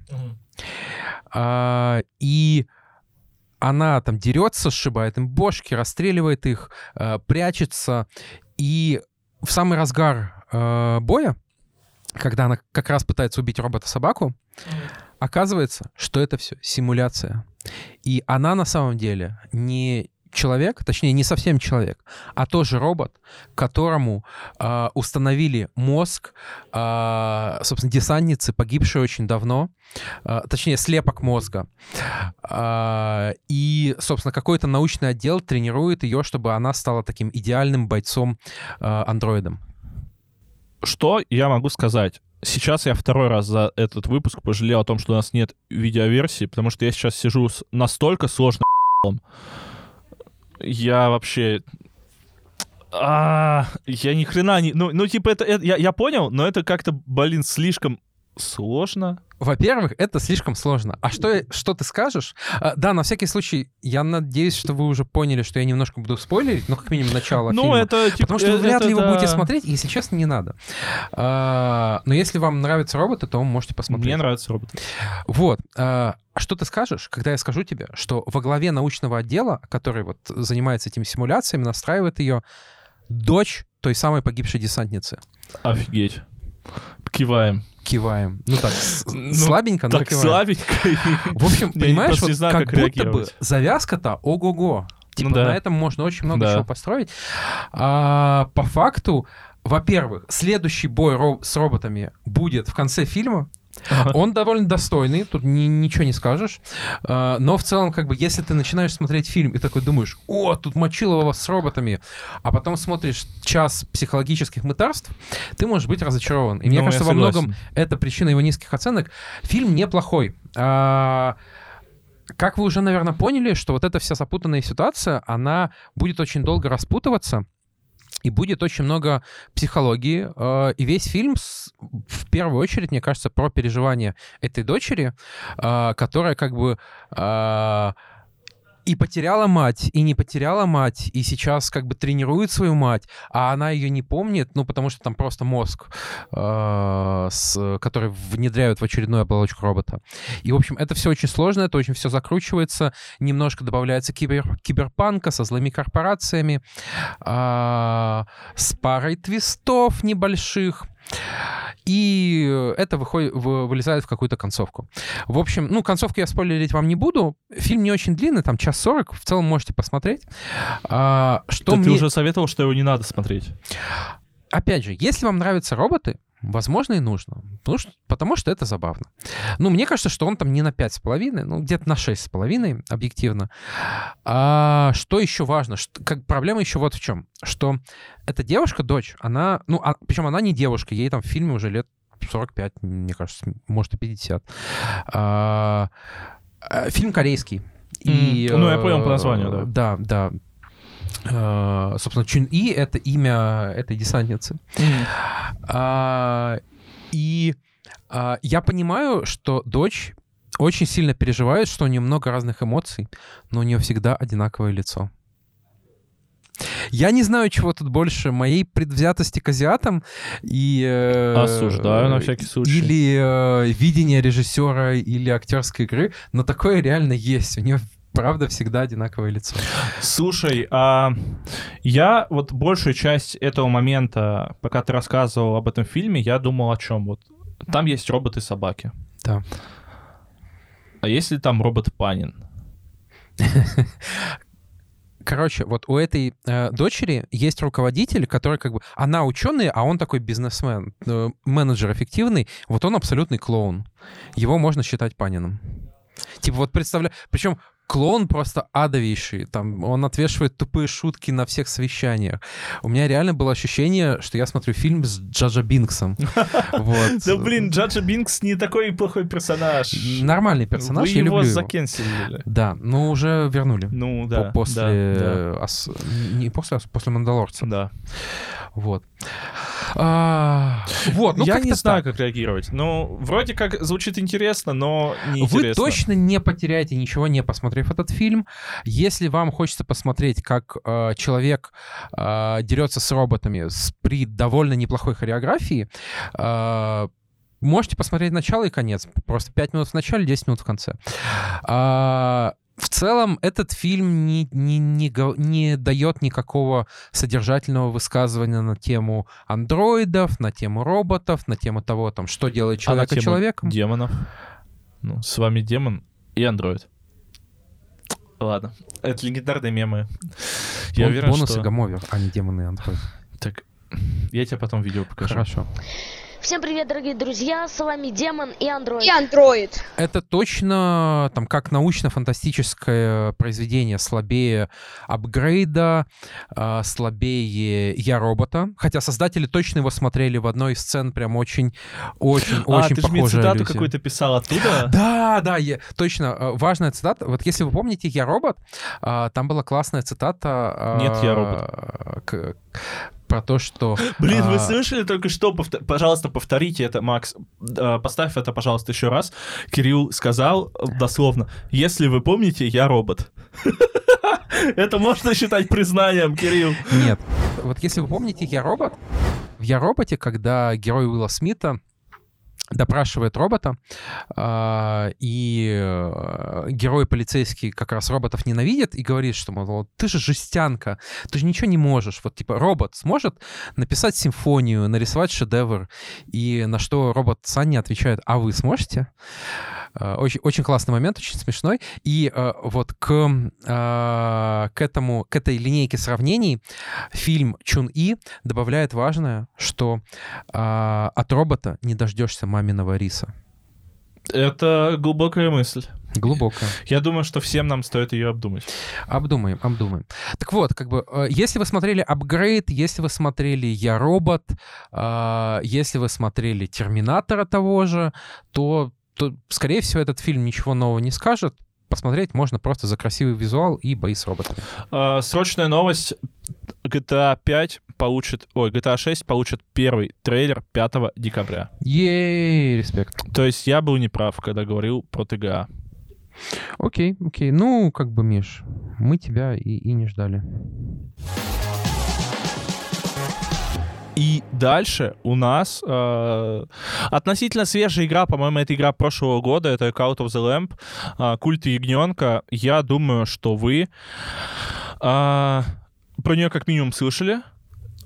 А, и она там дерется, сшибает им бошки, расстреливает их, э, прячется. И в самый разгар э, боя, когда она как раз пытается убить робота-собаку, оказывается, что это все симуляция. И она на самом деле не человек, точнее, не совсем человек, а тоже робот, которому э, установили мозг, э, собственно, десантницы, погибшей очень давно, э, точнее, слепок мозга. Э, и, собственно, какой-то научный отдел тренирует ее, чтобы она стала таким идеальным бойцом-андроидом. что я могу сказать? Сейчас я второй раз за этот выпуск пожалел о том, что у нас нет видеоверсии, потому что я сейчас сижу с настолько сложным я вообще а, я ни хрена не... Ну, ну типа, это, это я, я понял, но это как-то, блин, слишком сложно. Во-первых, это слишком сложно. А что, что ты скажешь? А, да, на всякий случай, я надеюсь, что вы уже поняли, что я немножко буду спойлерить, ну, как минимум, начало ну, фильма. это, типа, Потому что вы вряд это, ли его да. будете смотреть, и, если честно, не надо. А, но если вам нравятся роботы, то вы можете посмотреть. Мне нравятся роботы. Вот. А а что ты скажешь, когда я скажу тебе, что во главе научного отдела, который вот занимается этими симуляциями, настраивает ее дочь той самой погибшей десантницы? Офигеть. Киваем. Киваем. Ну так, [laughs] Ну, слабенько, но Так киваем. слабенько. В общем, [laughs] понимаешь, вот знаю, как, как будто бы завязка-то ого-го. Типа Ну да. на этом можно очень много Да. чего построить. А, по факту, во-первых, следующий бой ро- с роботами будет в конце фильма. Ага. Он довольно достойный, тут ни- ничего не скажешь. А, но в целом, как бы, если ты начинаешь смотреть фильм и такой думаешь, о, тут Мочилова с роботами, а потом смотришь час психологических мытарств, ты можешь быть разочарован. И мне Ну, я кажется, во многом это причина его низких оценок. Фильм неплохой. А, Как вы уже, наверное, поняли, что вот эта вся запутанная ситуация, она будет очень долго распутываться, и будет очень много психологии. э, И весь фильм, в первую очередь, мне кажется, про переживания этой дочери, э, которая как бы э, и потеряла мать, и не потеряла мать, и сейчас как бы тренирует свою мать, а она ее не помнит, ну, потому что там просто мозг, э, с- который внедряют в очередную оболочку робота. И, в общем, это все очень сложно, это очень все закручивается, немножко добавляется кибер, киберпанка со злыми корпорациями, а, с парой твистов небольших. И это выходит, вы- вылезает в какую-то концовку. В общем, ну, концовку я спойлерить вам не буду. Фильм не очень длинный, там час сорок. В целом можете посмотреть. А, что Да мне... Ты уже советовал, что его не надо смотреть. Опять же, если вам нравятся роботы, возможно, и нужно. Потому что, потому что это забавно. Ну, мне кажется, что он там не на 5,5, ну, где-то на 6,5, объективно. А что еще важно? Что, как, проблема еще вот в чем. Что эта девушка, дочь, она... Ну, а, причем она не девушка, ей там в фильме уже лет 45, мне кажется, может и 50. А, а, фильм корейский. И, М, ну, я понял по э, названию, Да, да. Э, собственно, Чун И — это имя этой десантницы. А, и а, я понимаю, что дочь очень сильно переживает, что у нее много разных эмоций, но у нее всегда одинаковое лицо. Я не знаю, чего тут больше, моей предвзятости к азиатам и... э, Осуждаю на всякий случай. Или э, видение режиссера, или актерской игры, но такое реально есть. У нее правда всегда одинаковое лицо. Слушай, а я вот большую часть этого момента, пока ты рассказывал об этом фильме, я думал о чем? Вот там есть роботы-собаки. Да. А есть ли там робот Панин? [laughs] Короче, вот у этой э, дочери есть руководитель, который как бы... Она ученый, а он такой бизнесмен, э, менеджер эффективный. Вот он абсолютный клоун. Его можно считать Паниным. Типа вот представляю... Причем клоун просто адовейший. Там он отвешивает тупые шутки на всех совещаниях. У меня реально было ощущение, что я смотрю фильм с Джаджа Бинксом. [laughs] Да блин, Джаджа Бинкс не такой плохой персонаж. Нормальный персонаж, я люблю его. закенселили. Да, но уже вернули. Ну да. после... Не после, ос- после Мандалорца. да. Вот. А, вот, ну я не знаю, так. как реагировать. Ну, вроде как звучит интересно, но не Вы интересно. точно не потеряете ничего, не посмотрев этот фильм. Если вам хочется посмотреть, как э, человек э, дерется с роботами с, при довольно неплохой хореографии, э, можете посмотреть начало и конец. Просто 5 минут в начале, 10 минут в конце. А, в целом, этот фильм не, не, не, не дает никакого содержательного высказывания на тему андроидов, на тему роботов, на тему того, там, что делает А на человеком. Демонов. Ну, с вами демон и андроид. Ладно. Это легендарные мемы. Я Бон- уверен, бонусы что... Гамовер, а не демоны и андроид. Так, я тебе потом видео покажу. Хорошо. Всем привет, дорогие друзья, с вами Демон и Андроид. И андроид. Это точно там как научно-фантастическое произведение слабее апгрейда, а, слабее Я робота. Хотя создатели точно его смотрели в одной из сцен, прям очень, очень, а, очень ты же мне похожая цитату какую-то писал оттуда? [laughs] Да, да, я- точно. э, Важная цитата. Вот если вы помните «Я робот», а, там была классная цитата... а, Нет, «Я робот». к- Про то, что... Блин, вы а, слышали только что? Пожалуйста, повторите это, Макс. Поставь это, пожалуйста, еще раз. Кирилл сказал дословно, если вы помните, я робот. [laughs] Это можно считать признанием, Кирилл. Нет. Вот если вы помните «Я робот», в «Я роботе», когда герой Уилла Смита допрашивает робота, а, и э, герой полицейский как раз роботов ненавидит и говорит, что, мол, ты же жестянка, ты же ничего не можешь. Вот, типа, робот сможет написать симфонию, нарисовать шедевр, и на что робот Санни отвечает, а вы сможете? Э, Очень, очень классный момент, очень смешной. И э, вот к, э, к, этому, к этой линейке сравнений фильм Чун И добавляет важное, что от робота не дождешься маминого риса. Это глубокая мысль. Глубоко. Я думаю, что всем нам стоит ее обдумать. Обдумаем, обдумаем. Так вот, как бы, если вы смотрели «Апгрейд», если вы смотрели «Я робот», если вы смотрели «Терминатора» того же, то, то, скорее всего, этот фильм ничего нового не скажет. Посмотреть можно просто за красивый визуал и бои с роботами. Э, Срочная новость. GTA 5 получит... Ой, GTA 6 получит первый трейлер 5 декабря. Ей, респект. То есть я был неправ, когда говорил про ТГА. Окей, окей. Ну, как бы, Миш, мы тебя и, и не ждали. И дальше у нас э, относительно свежая игра, по-моему, это игра прошлого года, это Cult of the Lamp, э, Культ ягненка. Я думаю, что вы э, про нее как минимум слышали.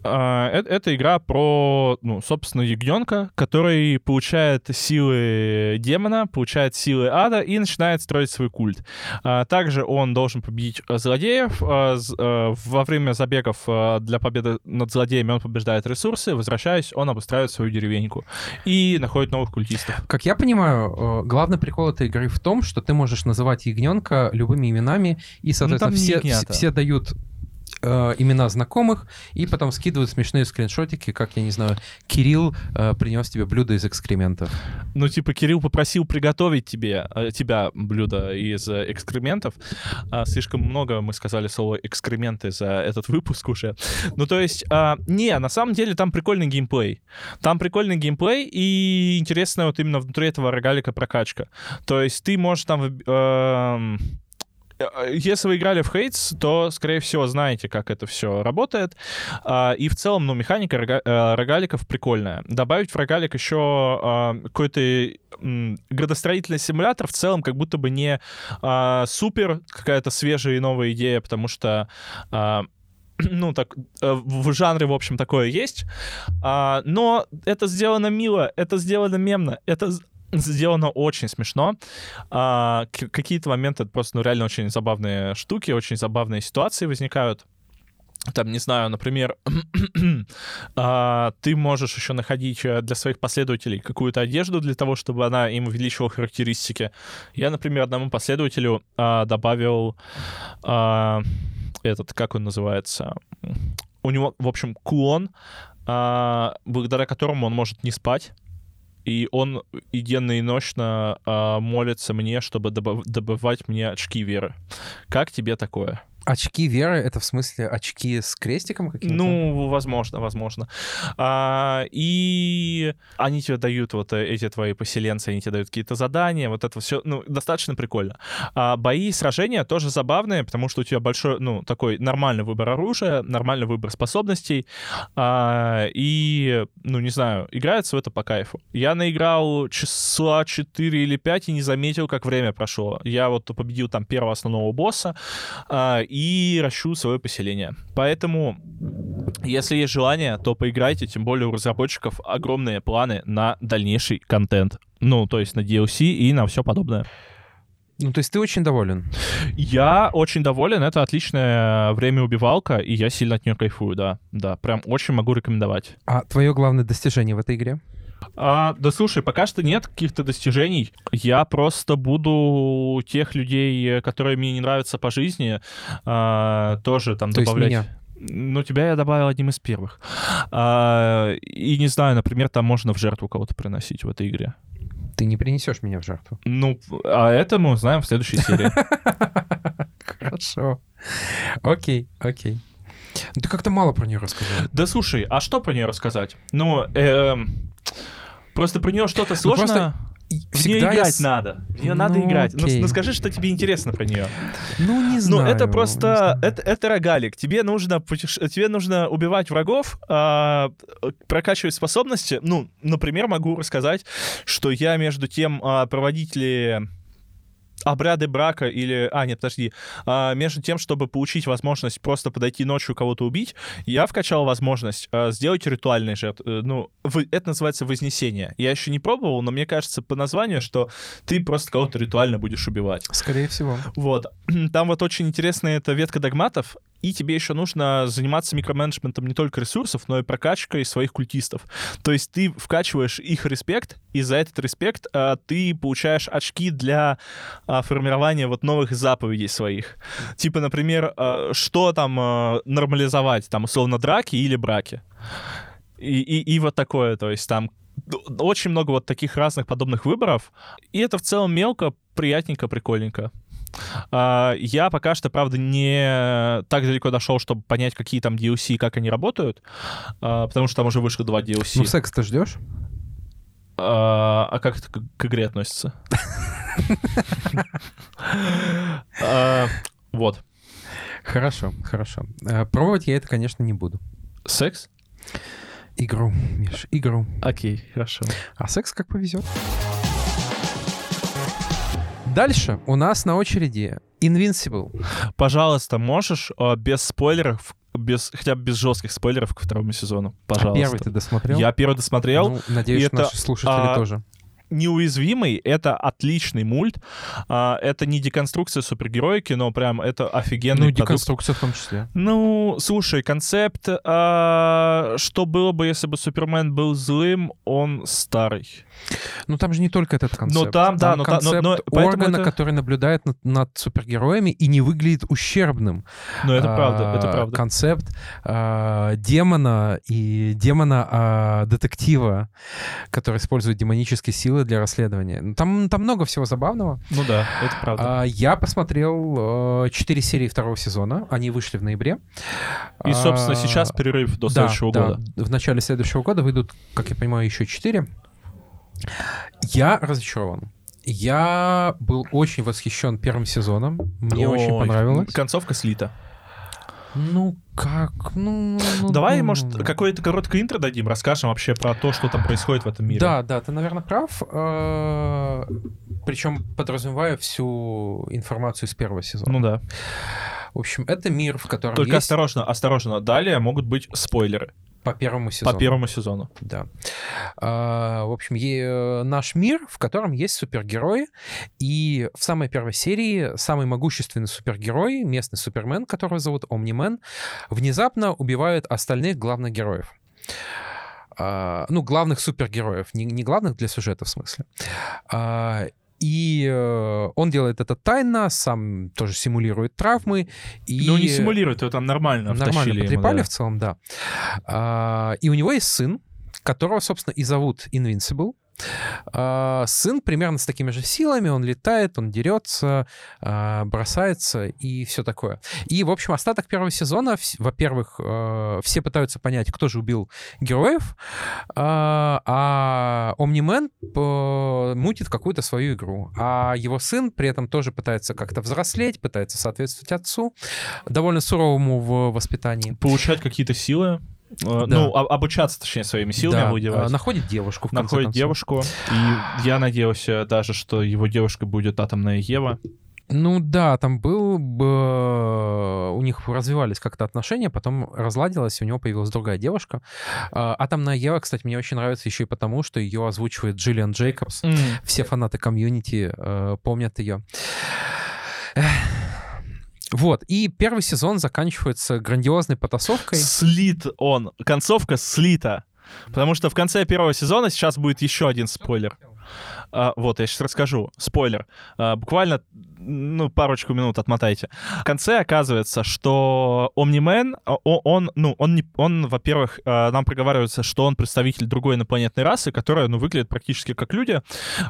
А, э- Это игра про, ну, собственно, ягненка, который получает силы демона, получает силы ада и начинает строить свой культ. А, Также он должен победить э, злодеев. А, э, Во время забегов для победы над злодеями он побеждает ресурсы. Возвращаясь, он обустраивает свою деревеньку и находит новых культистов. Как я понимаю, главный прикол этой игры в том, что ты можешь называть ягненка любыми именами, и, соответственно, там не все, все дают э, имена знакомых, и потом скидывают смешные скриншотики, как, я не знаю, Кирилл э, принес тебе блюдо из экскрементов. Ну, типа, Кирилл попросил приготовить тебе, э, тебя блюдо из э, экскрементов. А, слишком много мы сказали слово экскременты за этот выпуск уже. Ну, то есть, а, не, на самом деле там прикольный геймплей. Там прикольный геймплей и интересная вот именно внутри этого рогалика прокачка. То есть ты можешь там... э, если вы играли в Хейтс, то, скорее всего, знаете, как это все работает. А, И в целом, ну, механика э, рогаликов прикольная. Добавить в рогалик еще а, какой-то градостроительный симулятор в целом как будто бы не а, супер какая-то свежая и новая идея, потому что [clears throat] ну, так, э, в жанре, в общем, такое есть. А, но это сделано мило, это сделано мемно, это сделано очень смешно. А, какие-то моменты просто, ну, реально очень забавные штуки, очень забавные ситуации возникают. Там, не знаю, например, [clears throat] а, ты можешь еще находить э, для своих последователей какую-то одежду для того, чтобы она им увеличивала характеристики. Я, например, одному последователю а, добавил а, этот, как он называется? У него, в общем, кулон, а, благодаря которому он может не спать. И он и денно, и ночно а, молится мне, чтобы добывать мне очки веры. Как тебе такое? Очки веры — это в смысле очки с крестиком каким-то? Ну, возможно, возможно. А, и они тебе дают вот э, эти твои поселенцы, они тебе дают какие-то задания, вот это все, ну, достаточно прикольно. А бои и сражения тоже забавные, потому что у тебя большой, ну, такой нормальный выбор оружия, нормальный выбор способностей, а, и, ну, не знаю, играется в это по кайфу. Я наиграл часа 4 или 5 и не заметил, как время прошло. Я вот победил там первого основного босса, а, и ращу свое поселение. Поэтому, если есть желание, то поиграйте, тем более у разработчиков огромные планы на дальнейший контент. Ну, то есть на DLC и на все подобное. Ну, то есть ты очень доволен? Я очень доволен, это отличное время-убивалка, и я сильно от нее кайфую, да. Да, прям очень могу рекомендовать. А твое главное достижение в этой игре? А, да слушай, пока что нет каких-то достижений. Я просто буду тех людей, которые мне не нравятся по жизни, а, тоже там То есть добавлять. меня. Ну, тебя я добавил одним из первых. А, и не знаю, например, там можно в жертву кого-то приносить в этой игре. Ты не принесешь меня в жертву. Ну, а это мы узнаем в следующей серии. [laughs] Хорошо. Окей, окей. Ну, Ты как-то мало про нее рассказал. Да слушай, а что про нее рассказать? Ну, эм, просто про нее что-то Ну, просто сложно. В нее играть есть- надо. В нее надо Ну, играть. Ну, ну скажи, что тебе интересно про нее. Ну, не Ну, знаю. это не просто, это, это рогалик. Тебе нужно, путеше- тебе нужно убивать врагов, а, прокачивать способности. Ну, например, могу рассказать, что я между тем а, проводить ли обряды брака или... А, нет, подожди. А, между тем, чтобы получить возможность просто подойти ночью кого-то убить, я вкачал возможность а, сделать ритуальный жертв. э, Ну, вы- это называется вознесение. Я еще не пробовал, но мне кажется по названию, что ты просто кого-то ритуально будешь убивать. Скорее всего. Вот. Там вот очень интересная эта ветка догматов, и тебе еще нужно заниматься микроменеджментом не только ресурсов, но и прокачкой своих культистов. То есть ты вкачиваешь их респект, и за этот респект а, ты получаешь очки для а, формирования вот новых заповедей своих. Типа, например, а, что там а, нормализовать, там, условно, драки или браки. И, и, и вот такое, то есть там очень много вот таких разных подобных выборов, и это в целом мелко, приятненько, прикольненько. А, Я пока что, правда, не так далеко дошел, чтобы понять, какие там DLC и как они работают, а, потому что там уже вышло два DLC. Ну, секс ты ждешь? А а как это к к игре относится? [laughs] Вот. Хорошо, хорошо. Пробовать я это, конечно, не буду. Секс? Игру, Миш, игру. Окей, хорошо. А секс как повезет. Дальше у нас на очереди Invincible. Пожалуйста, можешь а, без спойлеров, без хотя бы без жестких спойлеров к второму сезону? А Пожалуйста. первый ты досмотрел? Я первый досмотрел. Ну, надеюсь, и это, наши слушатели а, тоже. Неуязвимый — это отличный мульт. А, Это не деконструкция супергероики, но прям это офигенный Ну, продукт. деконструкция в том числе. Ну, слушай, концепт, а, что было бы, если бы Супермен был злым, он старый. Ну, там же не только этот концепт. Ну, там, да, но та- но- концепт но поэтому органа, это- который наблюдает над, над супергероями и не выглядит ущербным. Но это правда, А, это правда. Концепт а, демона и демона-детектива, который использует демонические силы для расследования. Ну, Там, там много всего забавного. Ну да, это правда. А, я посмотрел 4 серии второго сезона. Они вышли в ноябре. И, собственно, А, сейчас перерыв до да, следующего да, года. В начале следующего года выйдут, как я понимаю, еще 4. Я разочарован. Я был очень восхищен первым сезоном. Мне очень Ой, понравилось. Концовка слита. Ну как? Ну, ну, Давай, ну, может, ну. какое-то короткое интро дадим, расскажем вообще про то, что там происходит в этом мире. Да, да, ты, наверное, прав. Причем подразумевая всю информацию из первого сезона. Ну да. В общем, это мир, в котором Только есть осторожно, осторожно. Далее могут быть спойлеры по первому сезону. по первому сезону. Да. А, в общем, е- наш мир, в котором есть супергерои, и в самой первой серии самый могущественный супергерой, местный супермен, которого зовут Омнимен, внезапно убивает остальных главных героев. А, ну, главных супергероев, не, не главных для сюжета в смысле. А, и э, он делает это тайно, сам тоже симулирует травмы. И... Ну, не симулирует, его там нормально Нормально втащили ему, потрепали да. в целом, да. А, и у него есть сын, которого, собственно, и зовут Invincible. А, сын примерно с такими же силами, он летает, он дерется, а, бросается и все такое. И, в общем, остаток первого сезона, во-первых, э, все пытаются понять, кто же убил героев, а, а Омнимен п- мутит какую-то свою игру. А его сын при этом тоже пытается как-то взрослеть, пытается соответствовать отцу, довольно суровому в воспитании. Получать какие-то силы. Э, Да. Ну, обучаться, точнее, своими силами Да, владевать. а, находит девушку, в конце Находит концов. девушку. И я надеялся даже, что его девушкой будет атомная Ева. Ну да, там был бы... У них развивались как-то отношения, потом разладилось, у него появилась другая девушка. Атомная Ева, кстати, мне очень нравится еще и потому, что ее озвучивает Джиллиан Джейкобс. Все фанаты комьюнити э, помнят ее. Вот, и первый сезон заканчивается грандиозной потасовкой. Слит он. Концовка слита. Потому что в конце первого сезона сейчас будет еще один спойлер. А, вот, я сейчас расскажу. Спойлер. А, буквально ну, парочку минут отмотайте. В конце оказывается, что Омнимен, а, он, ну, он, не, он, во-первых, а, нам проговаривается, что он представитель другой инопланетной расы, которая, ну, выглядит практически как люди,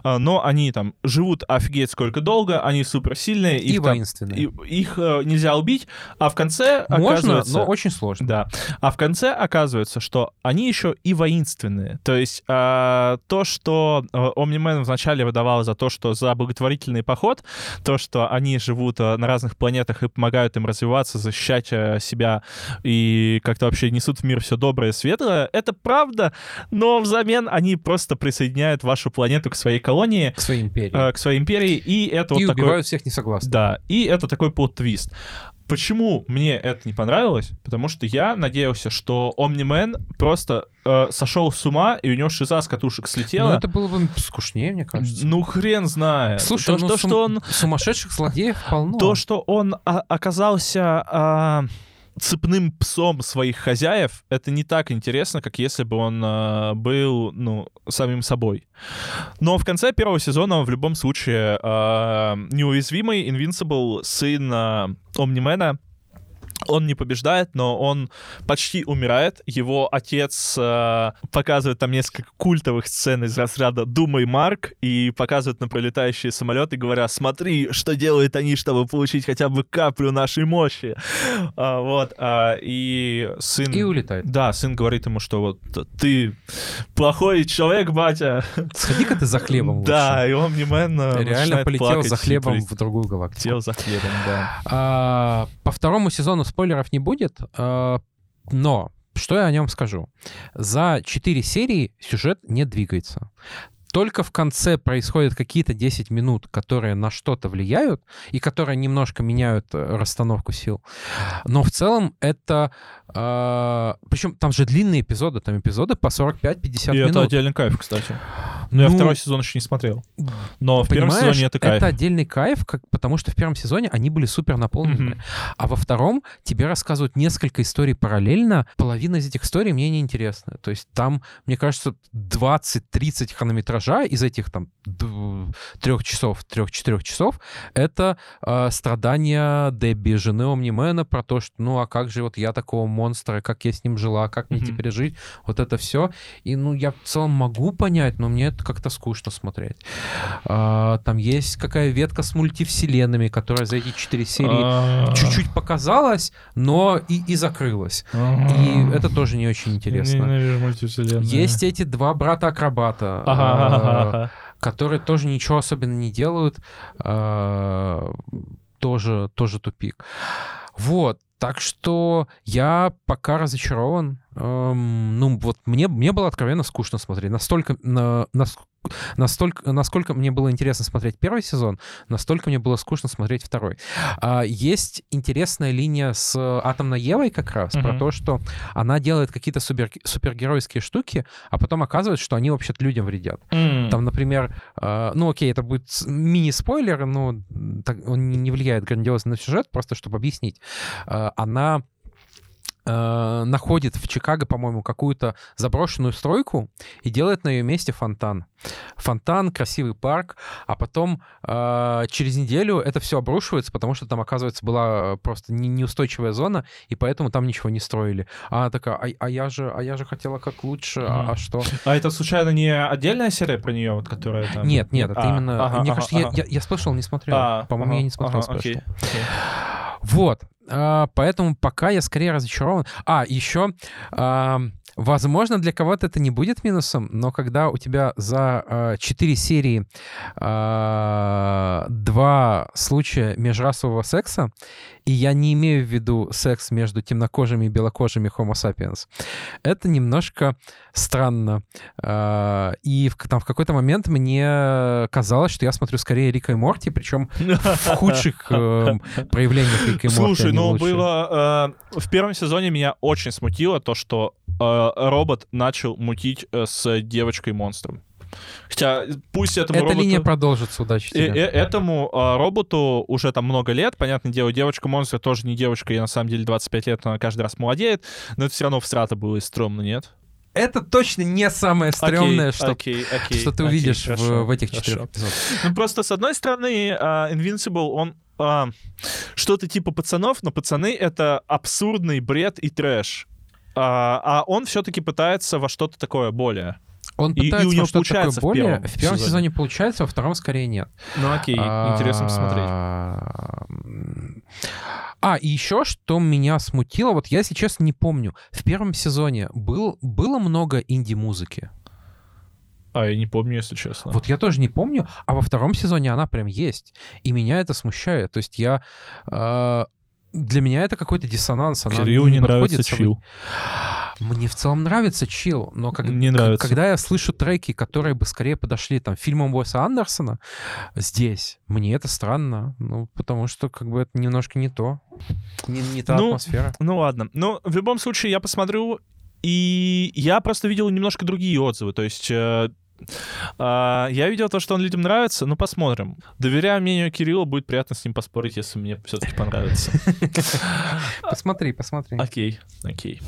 а, но они там живут офигеть сколько долго, они суперсильные. И их, воинственные. Там, и, их э, нельзя убить, а в конце Можно, оказывается... но очень сложно. Да. А в конце оказывается, что они еще и воинственные. То есть э, то, что э, Омнимен вначале выдавал за то, что за благотворительный поход, то, что они живут э, на разных планетах и помогают им развиваться, защищать э, себя и как-то вообще несут в мир все доброе и светлое, это правда, но взамен они просто присоединяют вашу планету к своей колонии, К своей империи. э, к своей империи, и это и вот такой... всех несогласных. Да, и это такой плод-твист. Почему мне это не понравилось? Потому что я надеялся, что Омнимен просто э, сошел с ума, и у него шиза с катушек Ну, слетела. это было бы скучнее, мне кажется. Ну, хрен знает. Слушай, то, ну, то, сум- что он, сумасшедших злодеев полно. то, что он а, оказался а, цепным псом своих хозяев, это не так интересно, как если бы он а, был, ну, самим собой. Но в конце первого сезона в любом случае а, неуязвимый Invincible сын а, Омнимена он не побеждает, но он почти умирает. Его отец э, показывает там несколько культовых сцен из разряда «Думай, Марк», и показывает на пролетающие самолеты, говоря «Смотри, что делают они, чтобы получить хотя бы каплю нашей мощи». А, вот. а, и сын... И улетает. Да, сын говорит ему, что вот ты плохой человек, батя. Сходи-ка ты за хлебом Да, лучше. и он Реально Реально полетел за хлебом в другую галактику. Полетел за хлебом, да. А, по второму сезону спойлеров не будет, а, но что я о нем скажу? За четыре серии сюжет не двигается. Только в конце происходят какие-то 10 минут, которые на что-то влияют и которые немножко меняют э, расстановку сил. Но в целом это... причем там же длинные эпизоды, там эпизоды по 45-50 И минут. это отдельный кайф, кстати. Но я Ну, второй сезон еще не смотрел. Но в первом сезоне это кайф. отдельный кайф, как, потому что в первом сезоне они были супер наполнены. Мгм. А во втором тебе рассказывают несколько историй параллельно. Половина из этих историй мне не интересна. То есть там, мне кажется, 20-30 хронометража из этих там трех часов, трех-четырех часов, это э, страдания Дебби, жены Омнимена, про то, что ну а как же вот я такого монстра, как я с ним жила, как мне Мгм. теперь жить, вот это все. И ну я в целом могу понять, но мне это как-то скучно смотреть. А, там есть какая ветка с мультивселенными, которая за эти четыре серии А, чуть-чуть показалась, но и, и закрылась. И это тоже не очень интересно. Есть эти два брата-акробата, Ага, а, которые тоже ничего особенно не делают. Тоже, тоже тупик. Вот. Так что я пока разочарован. Эм, ну, вот мне, мне было откровенно скучно смотреть. Настолько, на, нас- настолько, насколько мне было интересно смотреть первый сезон, настолько мне было скучно смотреть второй. А, есть интересная линия с Атомной Евой как раз, про Мгм. то, что она делает какие-то супер, супергеройские штуки, а потом оказывается, что они вообще-то людям вредят. М. Там, например, э, ну окей, это будет мини-спойлер, но так, он не влияет грандиозно на сюжет, просто чтобы объяснить. Э, она э, находит в Чикаго, по-моему, какую-то заброшенную стройку и делает на ее месте фонтан. Фонтан, красивый парк, а потом э, через неделю это все обрушивается, потому что там, оказывается, была просто не- неустойчивая зона, и поэтому там ничего не строили. А она такая, а, а я же, а я же хотела как лучше, а- а что? А это случайно не отдельная серия про нее, вот, которая там... Нет, нет, это А, именно... ага, Мне ага, кажется, я- ага. я, я спешл не смотрел. А, По-моему, ага, я не смотрел ага, окей, окей. Вот. А, поэтому пока я скорее разочарован. А, еще... а, Возможно, для кого-то это не будет минусом, но когда у тебя за 4 серии а, два случая межрасового секса, и я не имею в виду секс между темнокожими и белокожими Homo sapiens, это немножко странно. А, И там в какой-то момент мне казалось, что я смотрю скорее Рика и Морти, причем в худших [laughs] эм, проявлениях Рика и Морти. Слушай, а ну было... э, в первом сезоне меня очень смутило то, что э, робот начал мутить э, с девочкой-монстром. Хотя пусть этому Эта роботу... линия продолжится, удачи Э, тебе. э, Этому э, роботу уже там много лет, понятное дело, девочка-монстр тоже не девочка, ей на самом деле 25 лет, она каждый раз молодеет, но это все равно всрато было и стрёмно, нет? это точно не самое стрёмное, что, окей, окей, что ты окей, увидишь в- хорошо, в, этих хорошо. четырех эпизодах. Ну, просто, с одной стороны, а, Invincible, он а, что-то типа пацанов, но пацаны — это абсурдный бред и трэш. А, а он все-таки пытается во что-то такое более. Он И- и у пытается него что-то такое получается в более. первом В первом сезоне. сезоне получается, во втором скорее нет. Ну окей, интересно посмотреть. А, А, и еще что меня смутило, вот я, честно, не помню. В первом сезоне был, было много инди-музыки. А, я не помню, если честно. Вот я тоже не помню, а во втором сезоне она прям есть. И меня это смущает. То есть я... э, для меня это какой-то диссонанс. Она Кириллу не нравится чил. Мне в целом нравится чил, но как, Не нравится. когда я слышу треки, которые бы скорее подошли там фильмам Уэса Андерсона, здесь мне это странно, ну потому что как бы это немножко не то, не, не та Ну, атмосфера. Ну ладно. Ну, в любом случае, я посмотрю, и я просто видел немножко другие отзывы. То есть э, а, я видел то, что он людям нравится, ну посмотрим. Доверяю мнению Кирилла, будет приятно с ним поспорить, если мне все-таки понравится. [laughs] Посмотри, посмотри. Окей, окей.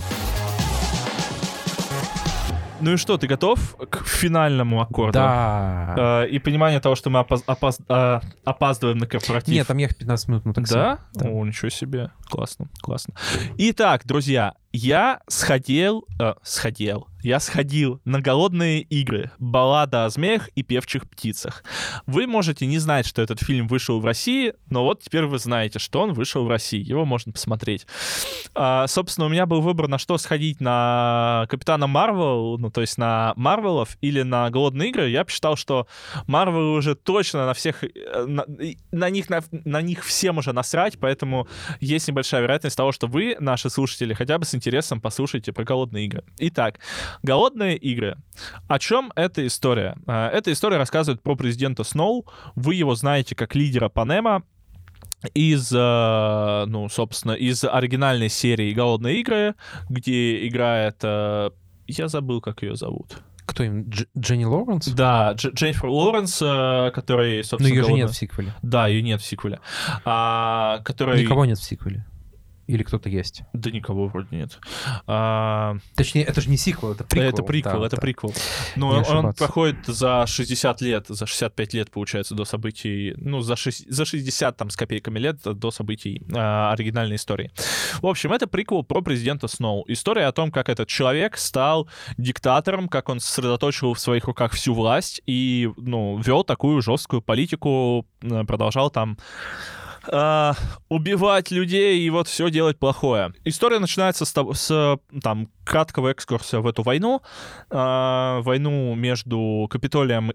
Ну и что, ты готов к финальному аккорду? Да. Э, И понимание того, что мы опоз- опоз- а, опаздываем на корпоратив. Нет, там ехать 15 минут на такси. Да? Да. О, ничего себе. Классно, классно. Итак, друзья, я сходил... э, сходил. Я сходил на голодные игры. Баллада о змеях и певчих птицах. Вы можете не знать, что этот фильм вышел в России, но вот теперь вы знаете, что он вышел в России. Его можно посмотреть. А, собственно, у меня был выбор, на что сходить, на Капитана Марвел, ну, то есть на Марвелов или на Голодные игры. Я посчитал, что Марвел уже точно на всех... э, На, на них, на, на них всем уже насрать, поэтому есть небольшая вероятность того, что вы, наши слушатели, хотя бы с интересом послушаете про Голодные игры. Итак, Голодные игры. О чем эта история? А, Эта история рассказывает про президента Сноу. Вы его знаете как лидера Панема, из, э, ну, собственно, из оригинальной серии «Голодные игры», где играет... э, я забыл, как ее зовут. Кто им? Дж- Дженни Лоуренс? Да, Дж- Дженнифер Лоуренс, э, который, собственно, ее же «Голодная- нет в сиквеле. Да, ее нет в сиквеле. А, который... Никого нет в сиквеле. Или кто-то есть. Да никого вроде нет. А, Точнее, это же не сиквел, это приквел. Это приквел, Да, это да. приквел. Не Но он ошибаться. проходит за 60 лет, за 65 лет, получается, до событий, ну, за, шесть- за 60 там с копейками лет до событий а, оригинальной истории. В общем, это приквел про президента Сноу. История о том, как этот человек стал диктатором, как он сосредоточил в своих руках всю власть и, ну, вел такую жесткую политику, продолжал там а, убивать людей и вот все делать плохое. История начинается с, с там краткого экскурса в эту войну, а, войну между Капитолием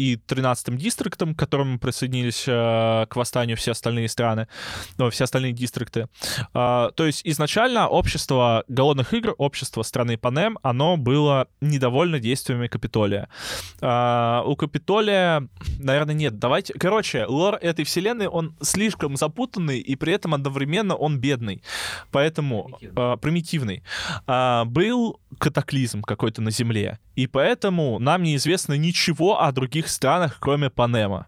и 13-м дистриктом, к которому присоединились а, к восстанию все остальные страны, ну, все остальные дистрикты. А, то есть изначально общество голодных игр, общество страны Панем, оно было недовольно действиями Капитолия. А, у Капитолия, наверное, нет. Давайте, короче, лор этой вселенной, он слишком запутанный, и при этом одновременно он бедный. Поэтому а, примитивный. А, был катаклизм какой-то на Земле, и поэтому нам неизвестно ничего о других странах, кроме Панема.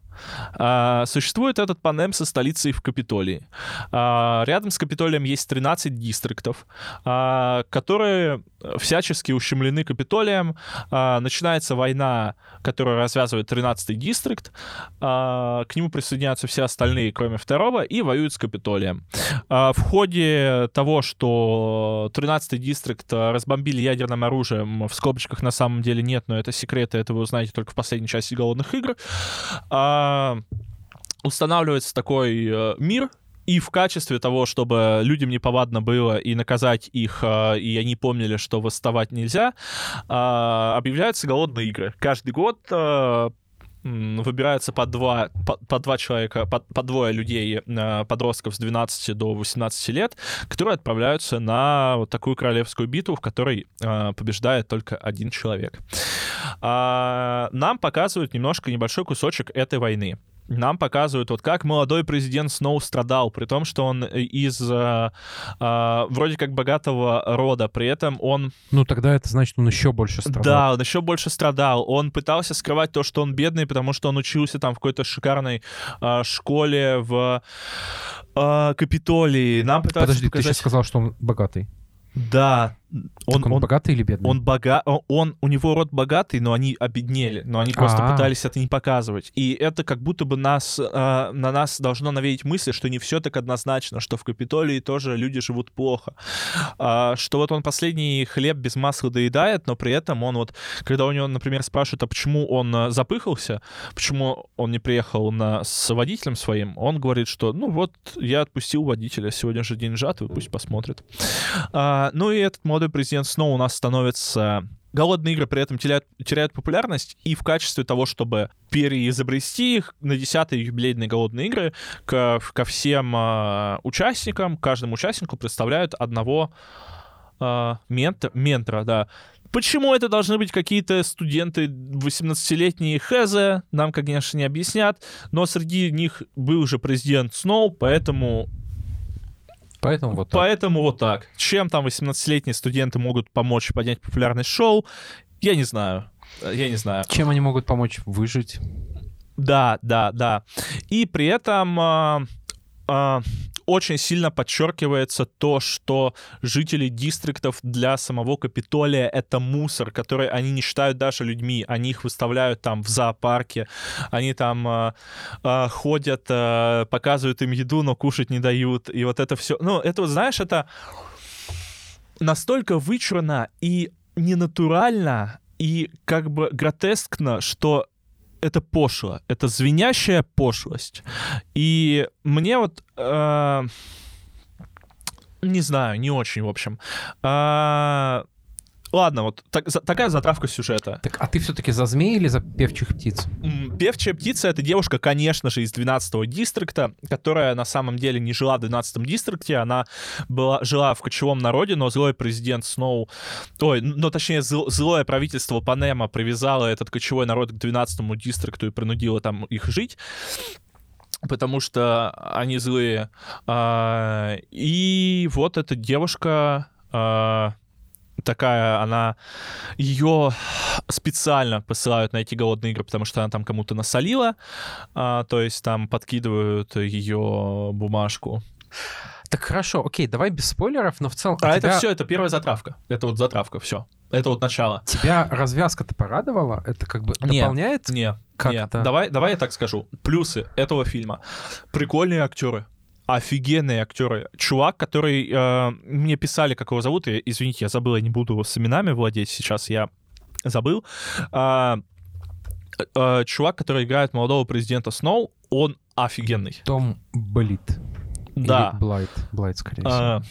А, существует этот Панем со столицей в Капитолии. А, рядом с Капитолием есть 13 дистриктов, а, которые всячески ущемлены Капитолием. Начинается война, которую развязывает 13-й дистрикт. К нему присоединяются все остальные, кроме второго, и воюют с Капитолием. В ходе того, что 13-й дистрикт разбомбили ядерным оружием, в скобочках на самом деле нет, но это секреты, это вы узнаете только в последней части «Голодных игр», устанавливается такой э, мир, и в качестве того, чтобы людям неповадно было и наказать их, э, и они помнили, что восставать нельзя, э, объявляются голодные игры. Каждый год э, м, выбирается по два, по, по два человека, по, по двое людей, э, подростков с 12 до 18 лет, которые отправляются на вот такую королевскую битву, в которой э, побеждает только один человек. А, нам показывают немножко небольшой кусочек этой войны. Нам показывают, вот как молодой президент Сноу страдал, при том, что он из э, э, вроде как богатого рода, при этом он Ну, тогда это значит, он еще больше страдал. да, он еще больше страдал. Он пытался скрывать то, что он бедный, потому что он учился там в какой-то шикарной а, школе в а, Капитолии. Нам пытаются Подожди, ты показать... сейчас сказал, что он богатый. Да, Он, он, он, он, богатый или бедный? он бога... он, у него род богатый, но они обеднели, но они просто А. пытались это не показывать. И это как будто бы нас, э, на нас должно навеять мысль, что не все так однозначно, что в Капитолии тоже люди живут плохо. А, что вот он последний хлеб без масла доедает, но при этом он вот, когда у него, например, спрашивают, а почему он э, запыхался, почему он не приехал на, с водителем своим, он говорит, что ну вот я отпустил водителя, сегодня же день жатвы, пусть посмотрит. А, ну и этот молодой президент снова у нас становится Голодные игры при этом теряют, теряют популярность, и в качестве того, чтобы переизобрести их на 10-е юбилейные голодные игры, ко, ко всем э, участникам, каждому участнику представляют одного э, ментор, ментора, да. Почему это должны быть какие-то студенты 18-летние хз, нам, конечно, не объяснят, но среди них был уже президент Сноу, поэтому Поэтому вот так. Поэтому вот так. Чем там 18-летние студенты могут помочь поднять популярность шоу, я не знаю. Э, Я не знаю. Чем они могут помочь выжить? Да, да, да. И при этом а, а, очень сильно подчеркивается то, что жители дистриктов для самого Капитолия — это мусор, который они не считают даже людьми. Они их выставляют там в зоопарке, они там а, а, ходят, а, показывают им еду, но кушать не дают. И вот это все... Ну, это, знаешь, это настолько вычурно и ненатурально, и как бы гротескно, что это пошло, это звенящая пошлость. И мне вот... э, не знаю, не очень, в общем. А, ладно, вот так- за- такая затравка сюжета. Так, а ты все-таки за змей или за певчих птиц? Певчая птица — это девушка, конечно же, из 12-го дистрикта, которая на самом деле не жила в 12-м дистрикте, она была, жила в кочевом народе, но злой президент Сноу... Ой, ну, точнее, зл- злое правительство Панема привязало этот кочевой народ к 12-му дистрикту и принудило там их жить потому что они злые. А, И вот эта девушка а, такая, она ее специально посылают на эти голодные игры, потому что она там кому-то насолила, а, то есть там подкидывают ее бумажку. Так хорошо, окей, давай без спойлеров, но в целом... А тебя, это все, это первая затравка. Это вот затравка, все. Это вот начало. Тебя развязка-то порадовала? Это как бы Не. дополняет? Не, Как не. Давай, давай я так скажу. Плюсы этого фильма. Прикольные актеры. Офигенные актеры. Чувак, который... э, мне писали, как его зовут. Я, извините, я забыл, я не буду его с именами владеть сейчас. Я забыл. А, э, чувак, который играет молодого президента Сноу, он офигенный. Том Блит. Да. Или Блайт. Блайт, скорее всего. А,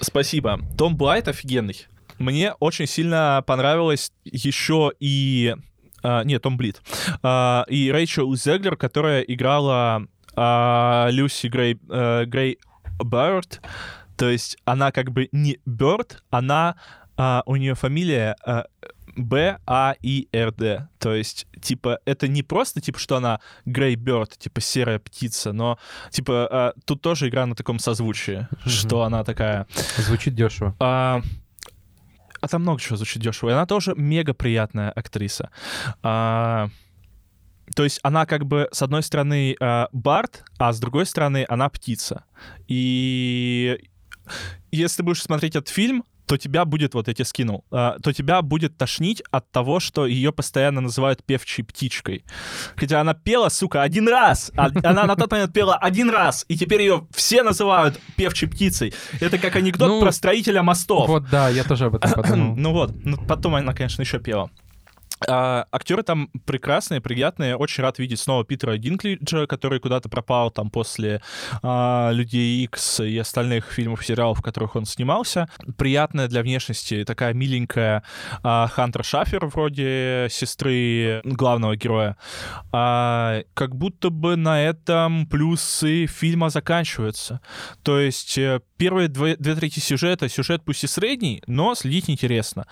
спасибо. Том Блайт офигенный. Мне очень сильно понравилось еще и... а, нет, Том Блит. А, и Рэйчел Зеглер, которая играла а, Люси Грей, э, Грей Бёрд. То есть она как бы не Бёрд, она... а, у нее фамилия а, Б-А-И-Р-Д. То есть, типа, это не просто, типа, что она Грей Бёрд, типа, серая птица, но, типа, а, тут тоже игра на таком созвучии, что она такая... Звучит дешево. А, а там много чего звучит дешево. И она тоже мега приятная актриса. А, то есть она как бы с одной стороны а, Барт, а с другой стороны она птица. И если ты будешь смотреть этот фильм, то тебя будет, вот я тебе скинул, а, то тебя будет тошнить от того, что ее постоянно называют певчей птичкой. Хотя она пела, сука, один раз. А- Она на тот момент пела один раз, и теперь ее все называют певчей птицей. Это как анекдот Ну, про строителя мостов. Вот, да, я тоже об этом подумал. [clears throat] Ну вот, ну потом она, конечно, еще пела. А, актеры там прекрасные, приятные. Очень рад видеть снова Питера Динклиджа, который куда-то пропал там после а, Людей Икс и остальных фильмов, сериалов, в которых он снимался. Приятная для внешности, такая миленькая а, Хантер Шафер вроде сестры главного героя. А, как будто бы на этом плюсы фильма заканчиваются. То есть э, первые две, две трети сюжета, сюжет пусть и средний, но следить интересно.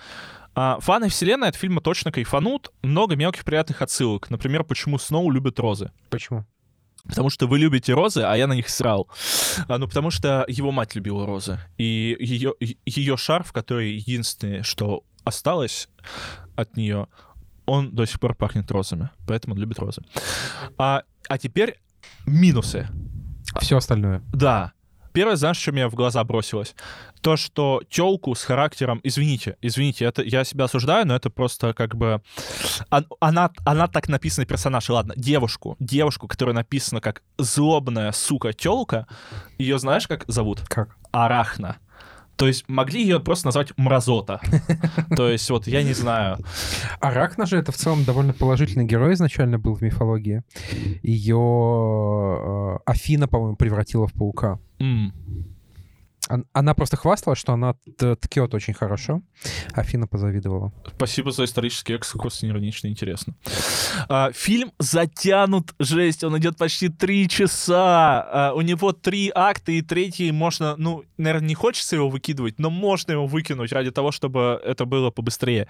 А, фаны вселенной от фильма точно кайфанут. Много мелких приятных отсылок. Например, почему Сноу любит розы. Почему? Потому что вы любите розы, а я на них срал. А, ну, потому что его мать любила розы. И ее, ее шарф, который единственное, что осталось от нее, он до сих пор пахнет розами. Поэтому он любит розы. А, а теперь минусы. Все остальное. Да. Первое, знаешь, что мне в глаза бросилось? То, что телку с характером, извините, извините, это я себя осуждаю, но это просто как бы он- она, она так написана персонаж, ладно, девушку, девушку, которая написана как злобная сука телка, ее знаешь как зовут? Как? Арахна. То есть могли ее просто назвать Мразота. [laughs] То есть вот я не знаю. Аракна же это в целом довольно положительный герой изначально был в мифологии. Ее Афина, по-моему, превратила в паука. Она просто хвасталась, что она ткет очень хорошо. Афина позавидовала. Спасибо за исторический экскурс, иронично интересно. А, фильм затянут, жесть, он идет почти три часа. А, у него три акта, и третий можно, ну, наверное, не хочется его выкидывать, но можно его выкинуть ради того, чтобы это было побыстрее.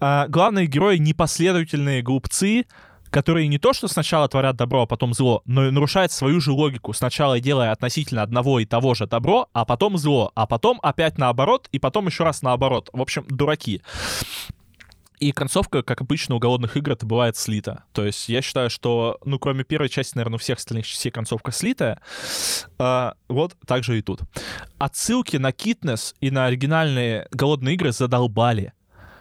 А, главные герои непоследовательные глупцы, которые не то что сначала творят добро, а потом зло, но и нарушают свою же логику, сначала делая относительно одного и того же добро, а потом зло, а потом опять наоборот, и потом еще раз наоборот. В общем, дураки. И концовка, как обычно, у голодных игр это бывает слита. То есть я считаю, что, ну, кроме первой части, наверное, у всех остальных частей концовка слитая. А, вот так же и тут. Отсылки на Китнес и на оригинальные голодные игры задолбали.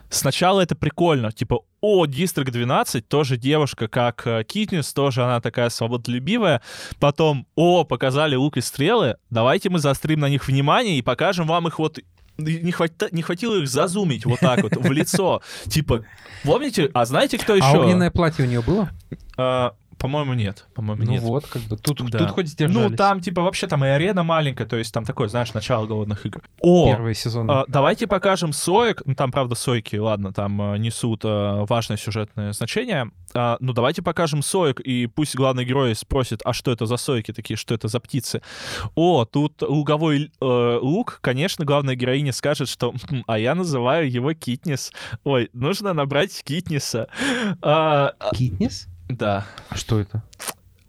Сначала это прикольно, типа, о, District 12, тоже девушка, как э, Китнес, тоже она такая свободолюбивая. Потом, о, показали лук и стрелы, давайте мы заострим на них внимание и покажем вам их вот не, хвата- не хватило их зазумить вот так вот в лицо. Типа, помните, а знаете, кто еще? А огненное платье у нее было? По-моему, нет. По-моему, Ну нет. вот, как бы тут, Да. тут хоть сдержались. Ну, там, типа, вообще там и арена маленькая, то есть там такое, знаешь, начало голодных игр. О, Первые сезоны. а, давайте покажем соек. Ну, там, правда, сойки, ладно, там а, несут а, важное сюжетное значение. А, ну, давайте покажем соек, и пусть главный герой спросит, а что это за сойки такие, что это за птицы? О, тут луговой э, лук, конечно, главная героиня скажет, что «Хм, а я называю его Китнес. Ой, нужно набрать Китнеса. А, а, Китнес? Да, А что это?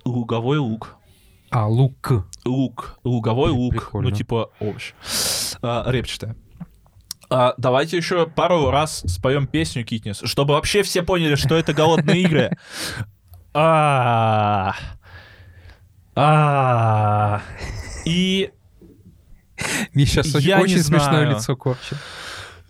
луговой лук. А, лук. лук, луговой лук, прикольно. ну типа овощ, а, репчатая. А, давайте еще пару раз споем песню Китнес, чтобы вообще все поняли, что это голодные игры. А, а, И Миша очень смешное лицо корчит.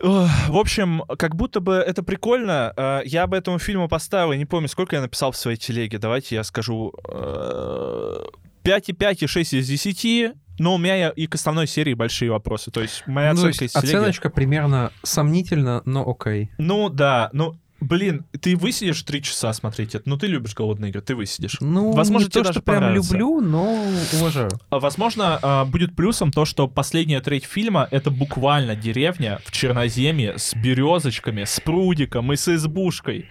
В общем, как будто бы это прикольно. Э, Я бы этому фильму поставил, я не помню, сколько я написал в своей телеге. Давайте я скажу. э, 5,5 и 6 из 10. Но у меня и к основной серии большие вопросы. То есть моя Ну, оценка есть оценочка примерно сомнительно, но окей. Ну да, ну Блин, ты высидишь три часа смотреть это? Ну, ты любишь голодные игры, ты высидишь. Ну, Возможно, не тебе то, что прям люблю, но уважаю. А, Возможно, а, будет плюсом то, что последняя треть фильма — это буквально деревня в Черноземье с березочками, с прудиком и с избушкой.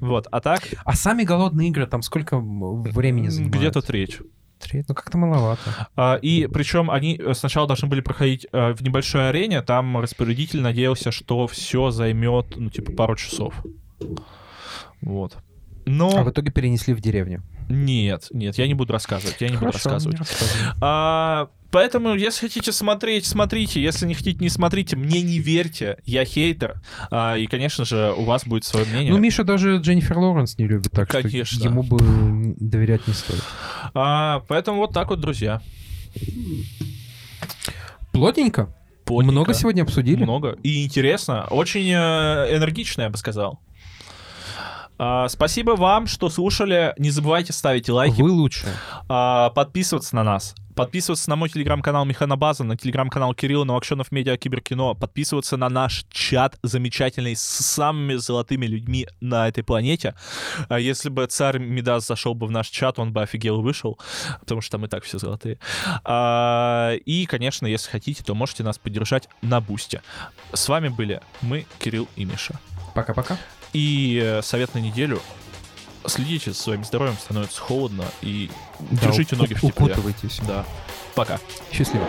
Вот, а так А сами голодные игры там сколько времени занимают? где-то треть. Треть? Ну, как-то маловато. А, И причем они э, сначала должны были проходить э, в небольшой арене, там распорядитель надеялся, что все займет, ну, типа, пару часов. Вот. Но А в итоге перенесли в деревню. нет, нет, я не буду рассказывать, я не буду Хорошо, рассказывать. не рассказывай. А, поэтому, если хотите смотреть, смотрите. Если не хотите, не смотрите. Мне не верьте. Я хейтер. А, и, конечно же, у вас будет свое мнение. Ну, Миша даже Дженнифер Лоуренс не любит, так Конечно. что ему бы доверять не стоит. А, поэтому вот так вот, друзья. Плотненько. Плотненько. Много сегодня обсудили. Много. И интересно. Очень э, энергично, я бы сказал. А, спасибо вам, что слушали. Не забывайте ставить лайки, Вы лучше. а, подписываться на нас. Подписываться на мой телеграм-канал Механобаза, на телеграм-канал Кирилла Новокшенов Медиа Киберкино, подписываться на наш чат замечательный с самыми золотыми людьми на этой планете. А если бы царь Мидас зашел бы в наш чат, он бы офигел и вышел, потому что там и так все золотые. А, и, конечно, если хотите, то можете нас поддержать на Бусте. С вами были мы, Кирилл и Миша. Пока-пока. И э, совет на неделю. Следите за своим здоровьем, становится холодно, и Да, держите ноги в тепле. Укутывайтесь. Да. Пока. Счастливо.